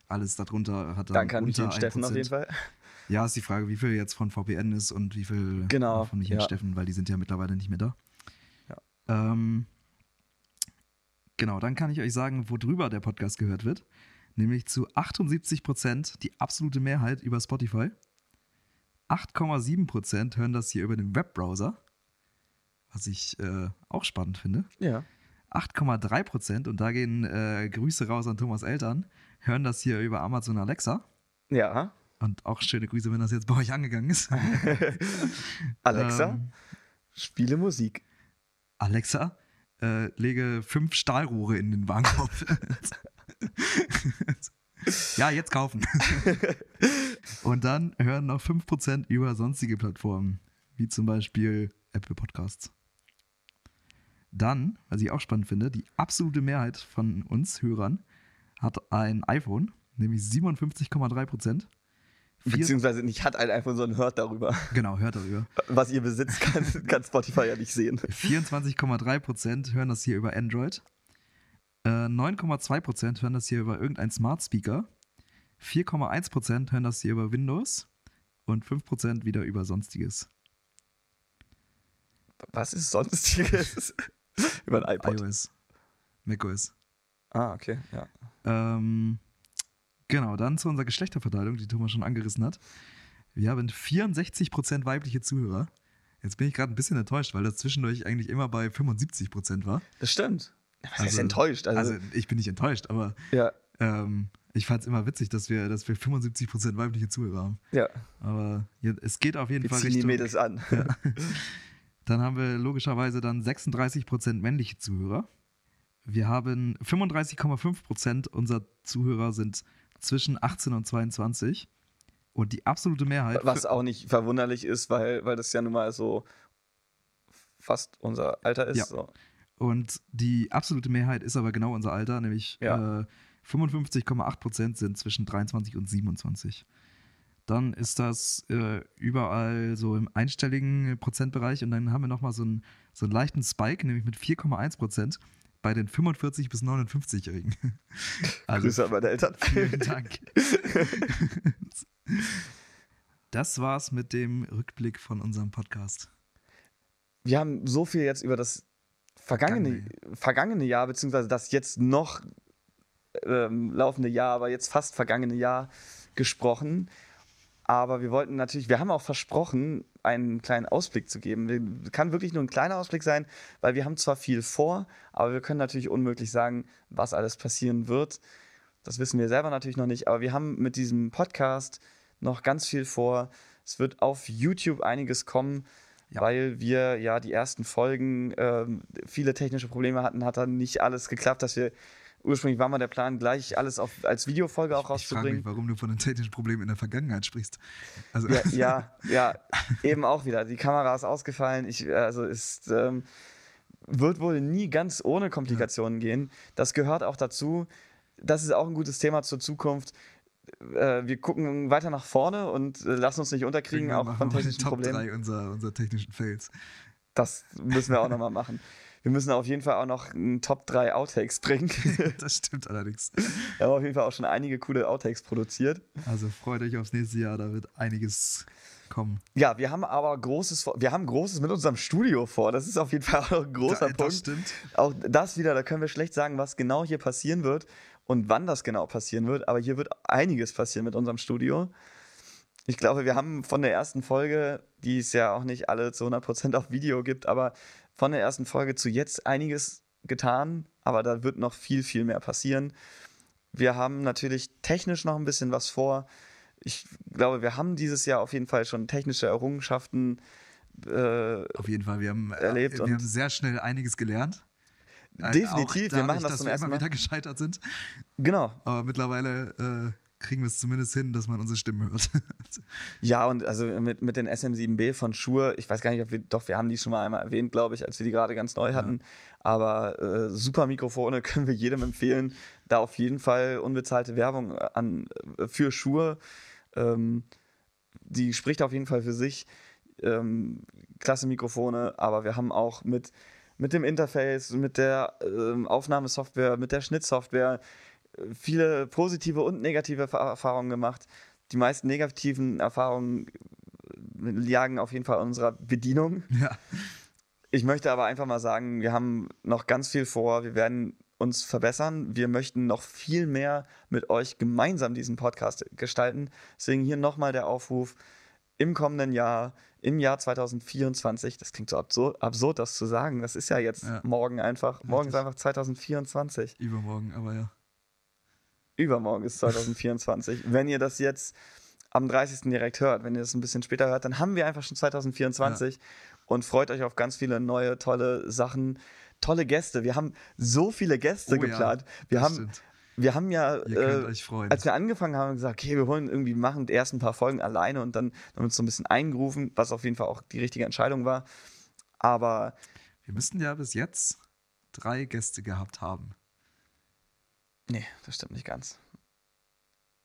Alles darunter hat dann Danke an unter und Steffen auf 1%. jeden Fall. Ja, ist die Frage, wie viel jetzt von VPN ist und wie viel Genau, von Michi und ja. Steffen, weil die sind ja mittlerweile nicht mehr da. Ja. Ähm, genau, dann kann ich euch sagen, worüber der Podcast gehört wird. Nämlich zu 78 Prozent die absolute Mehrheit über Spotify. 8,7 Prozent hören das hier über den Webbrowser, was ich äh, auch spannend finde. Ja. 8,3 Prozent, und da gehen äh, Grüße raus an Thomas Eltern, hören das hier über Amazon Alexa. Ja. Und auch schöne Grüße, wenn das jetzt bei euch angegangen ist. Alexa, Ähm, spiele Musik. Alexa, äh, lege fünf Stahlrohre in den Warenkorb. ja, jetzt kaufen. Und dann hören noch 5% über sonstige Plattformen, wie zum Beispiel Apple Podcasts. Dann, was ich auch spannend finde, die absolute Mehrheit von uns Hörern hat ein iPhone, nämlich 57,3%. Beziehungsweise nicht hat ein iPhone, sondern hört darüber. Genau, hört darüber. Was ihr besitzt, kann, kann Spotify ja nicht sehen. 24,3% hören das hier über Android. Äh, 9,2% hören das hier über irgendein Smart Speaker. 4,1% hören das hier über Windows. Und 5% wieder über Sonstiges. Was ist sonstiges? Über ein iPod. iOS. macOS. Ah, okay, ja. Ähm, genau, dann zu unserer Geschlechterverteilung, die Thomas schon angerissen hat. Wir haben 64% weibliche Zuhörer. Jetzt bin ich gerade ein bisschen enttäuscht, weil das zwischendurch eigentlich immer bei 75% war. Das stimmt. Was heißt Also- enttäuscht? Also, Also ich bin nicht enttäuscht, aber ja, ähm, ich fand es immer witzig, dass wir, dass wir 75% weibliche Zuhörer haben. ja. Aber ja, es geht auf jeden Wir Fall ziehen Richtung. Mädels an. Dann haben wir logischerweise dann 36% männliche Zuhörer. Wir haben 35,5% unserer Zuhörer sind zwischen 18 und 22. Und die absolute Mehrheit. Was auch nicht verwunderlich ist, weil, weil das ja nun mal so fast unser Alter ist. Ja. So. Und die absolute Mehrheit ist aber genau unser Alter, nämlich Ja. äh, 55,8% sind zwischen 23 und 27. Dann ist das äh, überall so im einstelligen Prozentbereich und dann haben wir nochmal so einen, so einen leichten Spike, nämlich mit 4,1% bei den 45- bis 59-Jährigen. Also Grüße an meine Eltern. vielen Dank. Das war's mit dem Rückblick von unserem Podcast. Wir haben so viel jetzt über das vergangene, vergangene Jahr, beziehungsweise das jetzt noch ähm, laufende Jahr, aber jetzt fast vergangene Jahr gesprochen. Aber wir wollten natürlich, wir haben auch versprochen, einen kleinen Ausblick zu geben. Kann wirklich nur ein kleiner Ausblick sein, weil wir haben zwar viel vor, aber wir können natürlich unmöglich sagen, was alles passieren wird. Das wissen wir selber natürlich noch nicht, aber wir haben mit diesem Podcast noch ganz viel vor. Es wird auf YouTube einiges kommen, Ja. weil wir ja die ersten Folgen ähm, viele technische Probleme hatten, hat dann nicht alles geklappt, dass wir ursprünglich war mal der Plan, gleich alles auf, als Videofolge auch Ich frage mich, rauszubringen. warum du von den technischen Problemen in der Vergangenheit sprichst. Also, Ja, ja, ja, eben auch wieder. Die Kamera ist ausgefallen. Ich, also ist, ähm, wird wohl nie ganz ohne Komplikationen gehen. Das gehört auch dazu. Das ist auch ein gutes Thema zur Zukunft. Äh, wir gucken weiter nach vorne und äh, lassen uns nicht unterkriegen, auch von technischen Top Problemen. 3 unserer, unserer technischen Fails. Das müssen wir auch nochmal machen. Wir müssen auf jeden Fall auch noch einen Top 3 Outtakes bringen. Das stimmt allerdings. wir haben auf jeden Fall auch schon einige coole Outtakes produziert. Also freut euch aufs nächste Jahr, da wird einiges kommen. Ja, wir haben aber Großes. Wir haben Großes mit unserem Studio vor. Das ist auf jeden Fall auch ein großer Da- Punkt. Das stimmt. Auch das wieder, da können wir schlecht sagen, was genau hier passieren wird und wann das genau passieren wird. Aber hier wird einiges passieren mit unserem Studio. Ich glaube, wir haben von der ersten Folge, die es ja auch nicht alle zu 100% auf Video gibt, aber von der ersten Folge zu jetzt einiges getan. Aber da wird noch viel, viel mehr passieren. Wir haben natürlich technisch noch ein bisschen was vor. Ich glaube, wir haben dieses Jahr auf jeden Fall schon technische Errungenschaften äh, Auf jeden Fall, wir haben, Erlebt äh, und- wir haben sehr schnell einiges gelernt. Äh, Definitiv, auch wir machen dadurch, das dass zum wir ersten immer Mal. wieder gescheitert sind. Genau, Aber mittlerweile äh, kriegen wir es zumindest hin, dass man unsere Stimmen hört. Ja, und also mit, mit den SM7B von Shure, ich weiß gar nicht, ob wir, doch, wir haben die schon mal einmal erwähnt, glaube ich, als wir die gerade ganz neu hatten. Aber äh, super Mikrofone können wir jedem empfehlen. Da auf jeden Fall unbezahlte Werbung an, äh, für Shure. Ähm, die spricht auf jeden Fall für sich. Ähm, klasse Mikrofone, aber wir haben auch mit, mit dem Interface, mit der ähm, Aufnahmesoftware, mit der Schnittsoftware äh, viele positive und negative Erfahrungen gemacht. Die meisten negativen Erfahrungen äh, lagen auf jeden Fall unserer Bedienung. ja. Ich möchte aber einfach mal sagen, wir haben noch ganz viel vor. Wir werden uns verbessern. Wir möchten noch viel mehr mit euch gemeinsam diesen Podcast gestalten. Deswegen hier nochmal der Aufruf im kommenden Jahr, im Jahr 2024. Das klingt so absurd, absurd das zu sagen. Das ist ja jetzt Ja. morgen einfach. Morgen ist einfach 2024. Übermorgen, aber ja. Übermorgen ist 2024. wenn ihr das jetzt am 30. direkt hört, wenn ihr das ein bisschen später hört, dann haben wir einfach schon 2024 und freut euch auf ganz viele neue, tolle Sachen. Tolle Gäste. Wir haben so viele Gäste Oh ja, geplant. wir, das haben, stimmt. wir haben ja, äh, als wir angefangen haben, gesagt, okay, wir wollen irgendwie machen die ersten paar Folgen alleine und dann haben wir uns so ein bisschen eingerufen, was auf jeden Fall auch die richtige Entscheidung war. Aber Wir müssten ja bis jetzt drei Gäste gehabt haben. Nee, das stimmt nicht ganz.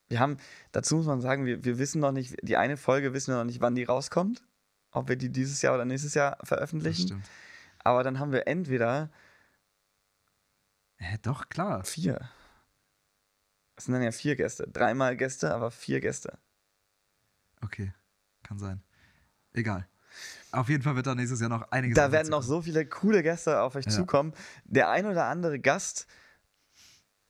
Wir haben, dazu muss man sagen, wir, wir wissen noch nicht, die eine Folge wissen wir noch nicht, wann die rauskommt. Ob wir die dieses Jahr oder nächstes Jahr Das veröffentlichen. stimmt. Aber dann haben wir entweder Hä, doch, klar. Vier. Es sind dann ja vier Gäste. Dreimal Gäste, aber vier Gäste. Okay, kann sein. Egal. Auf jeden Fall wird da nächstes Jahr noch einiges. Da werden noch so viele coole Gäste auf euch Ja. zukommen. Der ein oder andere Gast,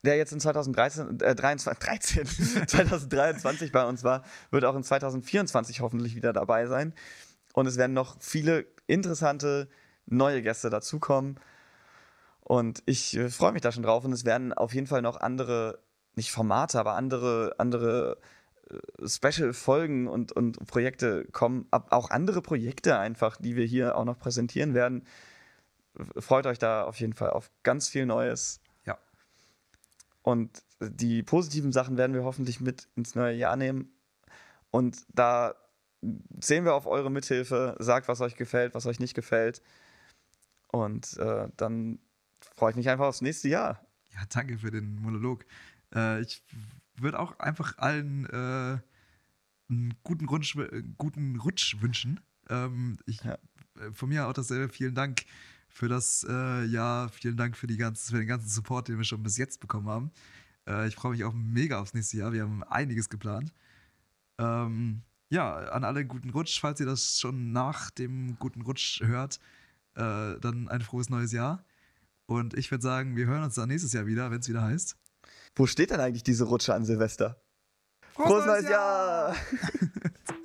der jetzt in 2013, äh, 23, 13, 2023 bei uns war, wird auch in 2024 hoffentlich wieder dabei sein. Und es werden noch viele interessante neue Gäste dazukommen. Und ich äh, freue mich da schon drauf. Und es werden auf jeden Fall noch andere, nicht Formate, aber andere, andere äh, Special-Folgen und, und Projekte kommen. Ab, auch andere Projekte einfach, die wir hier auch noch präsentieren werden. Freut euch da auf jeden Fall auf ganz viel Neues. Und die positiven Sachen werden wir hoffentlich mit ins neue Jahr nehmen. Und da sehen wir auf eure Mithilfe. Sagt, was euch gefällt, was euch nicht gefällt. Und äh, dann freue ich mich einfach aufs nächste Jahr. Ja, danke für den Monolog. Äh, ich würde auch einfach allen äh, einen guten, Rutsch, guten Rutsch wünschen. Ähm, ich, Ja. äh, von mir auch dasselbe. Vielen Dank für das äh, Jahr. Vielen Dank für, die ganze, für den ganzen Support, den wir schon bis jetzt bekommen haben. Äh, ich freue mich auch mega aufs nächste Jahr. Wir haben einiges geplant. Ähm, ja, an alle guten Rutsch, falls ihr das schon nach dem guten Rutsch hört, äh, dann ein frohes neues Jahr. Und ich würde sagen, wir hören uns dann nächstes Jahr wieder, wenn es wieder heißt. Wo steht denn eigentlich diese Rutsche an Silvester? Frohes neues Jahr!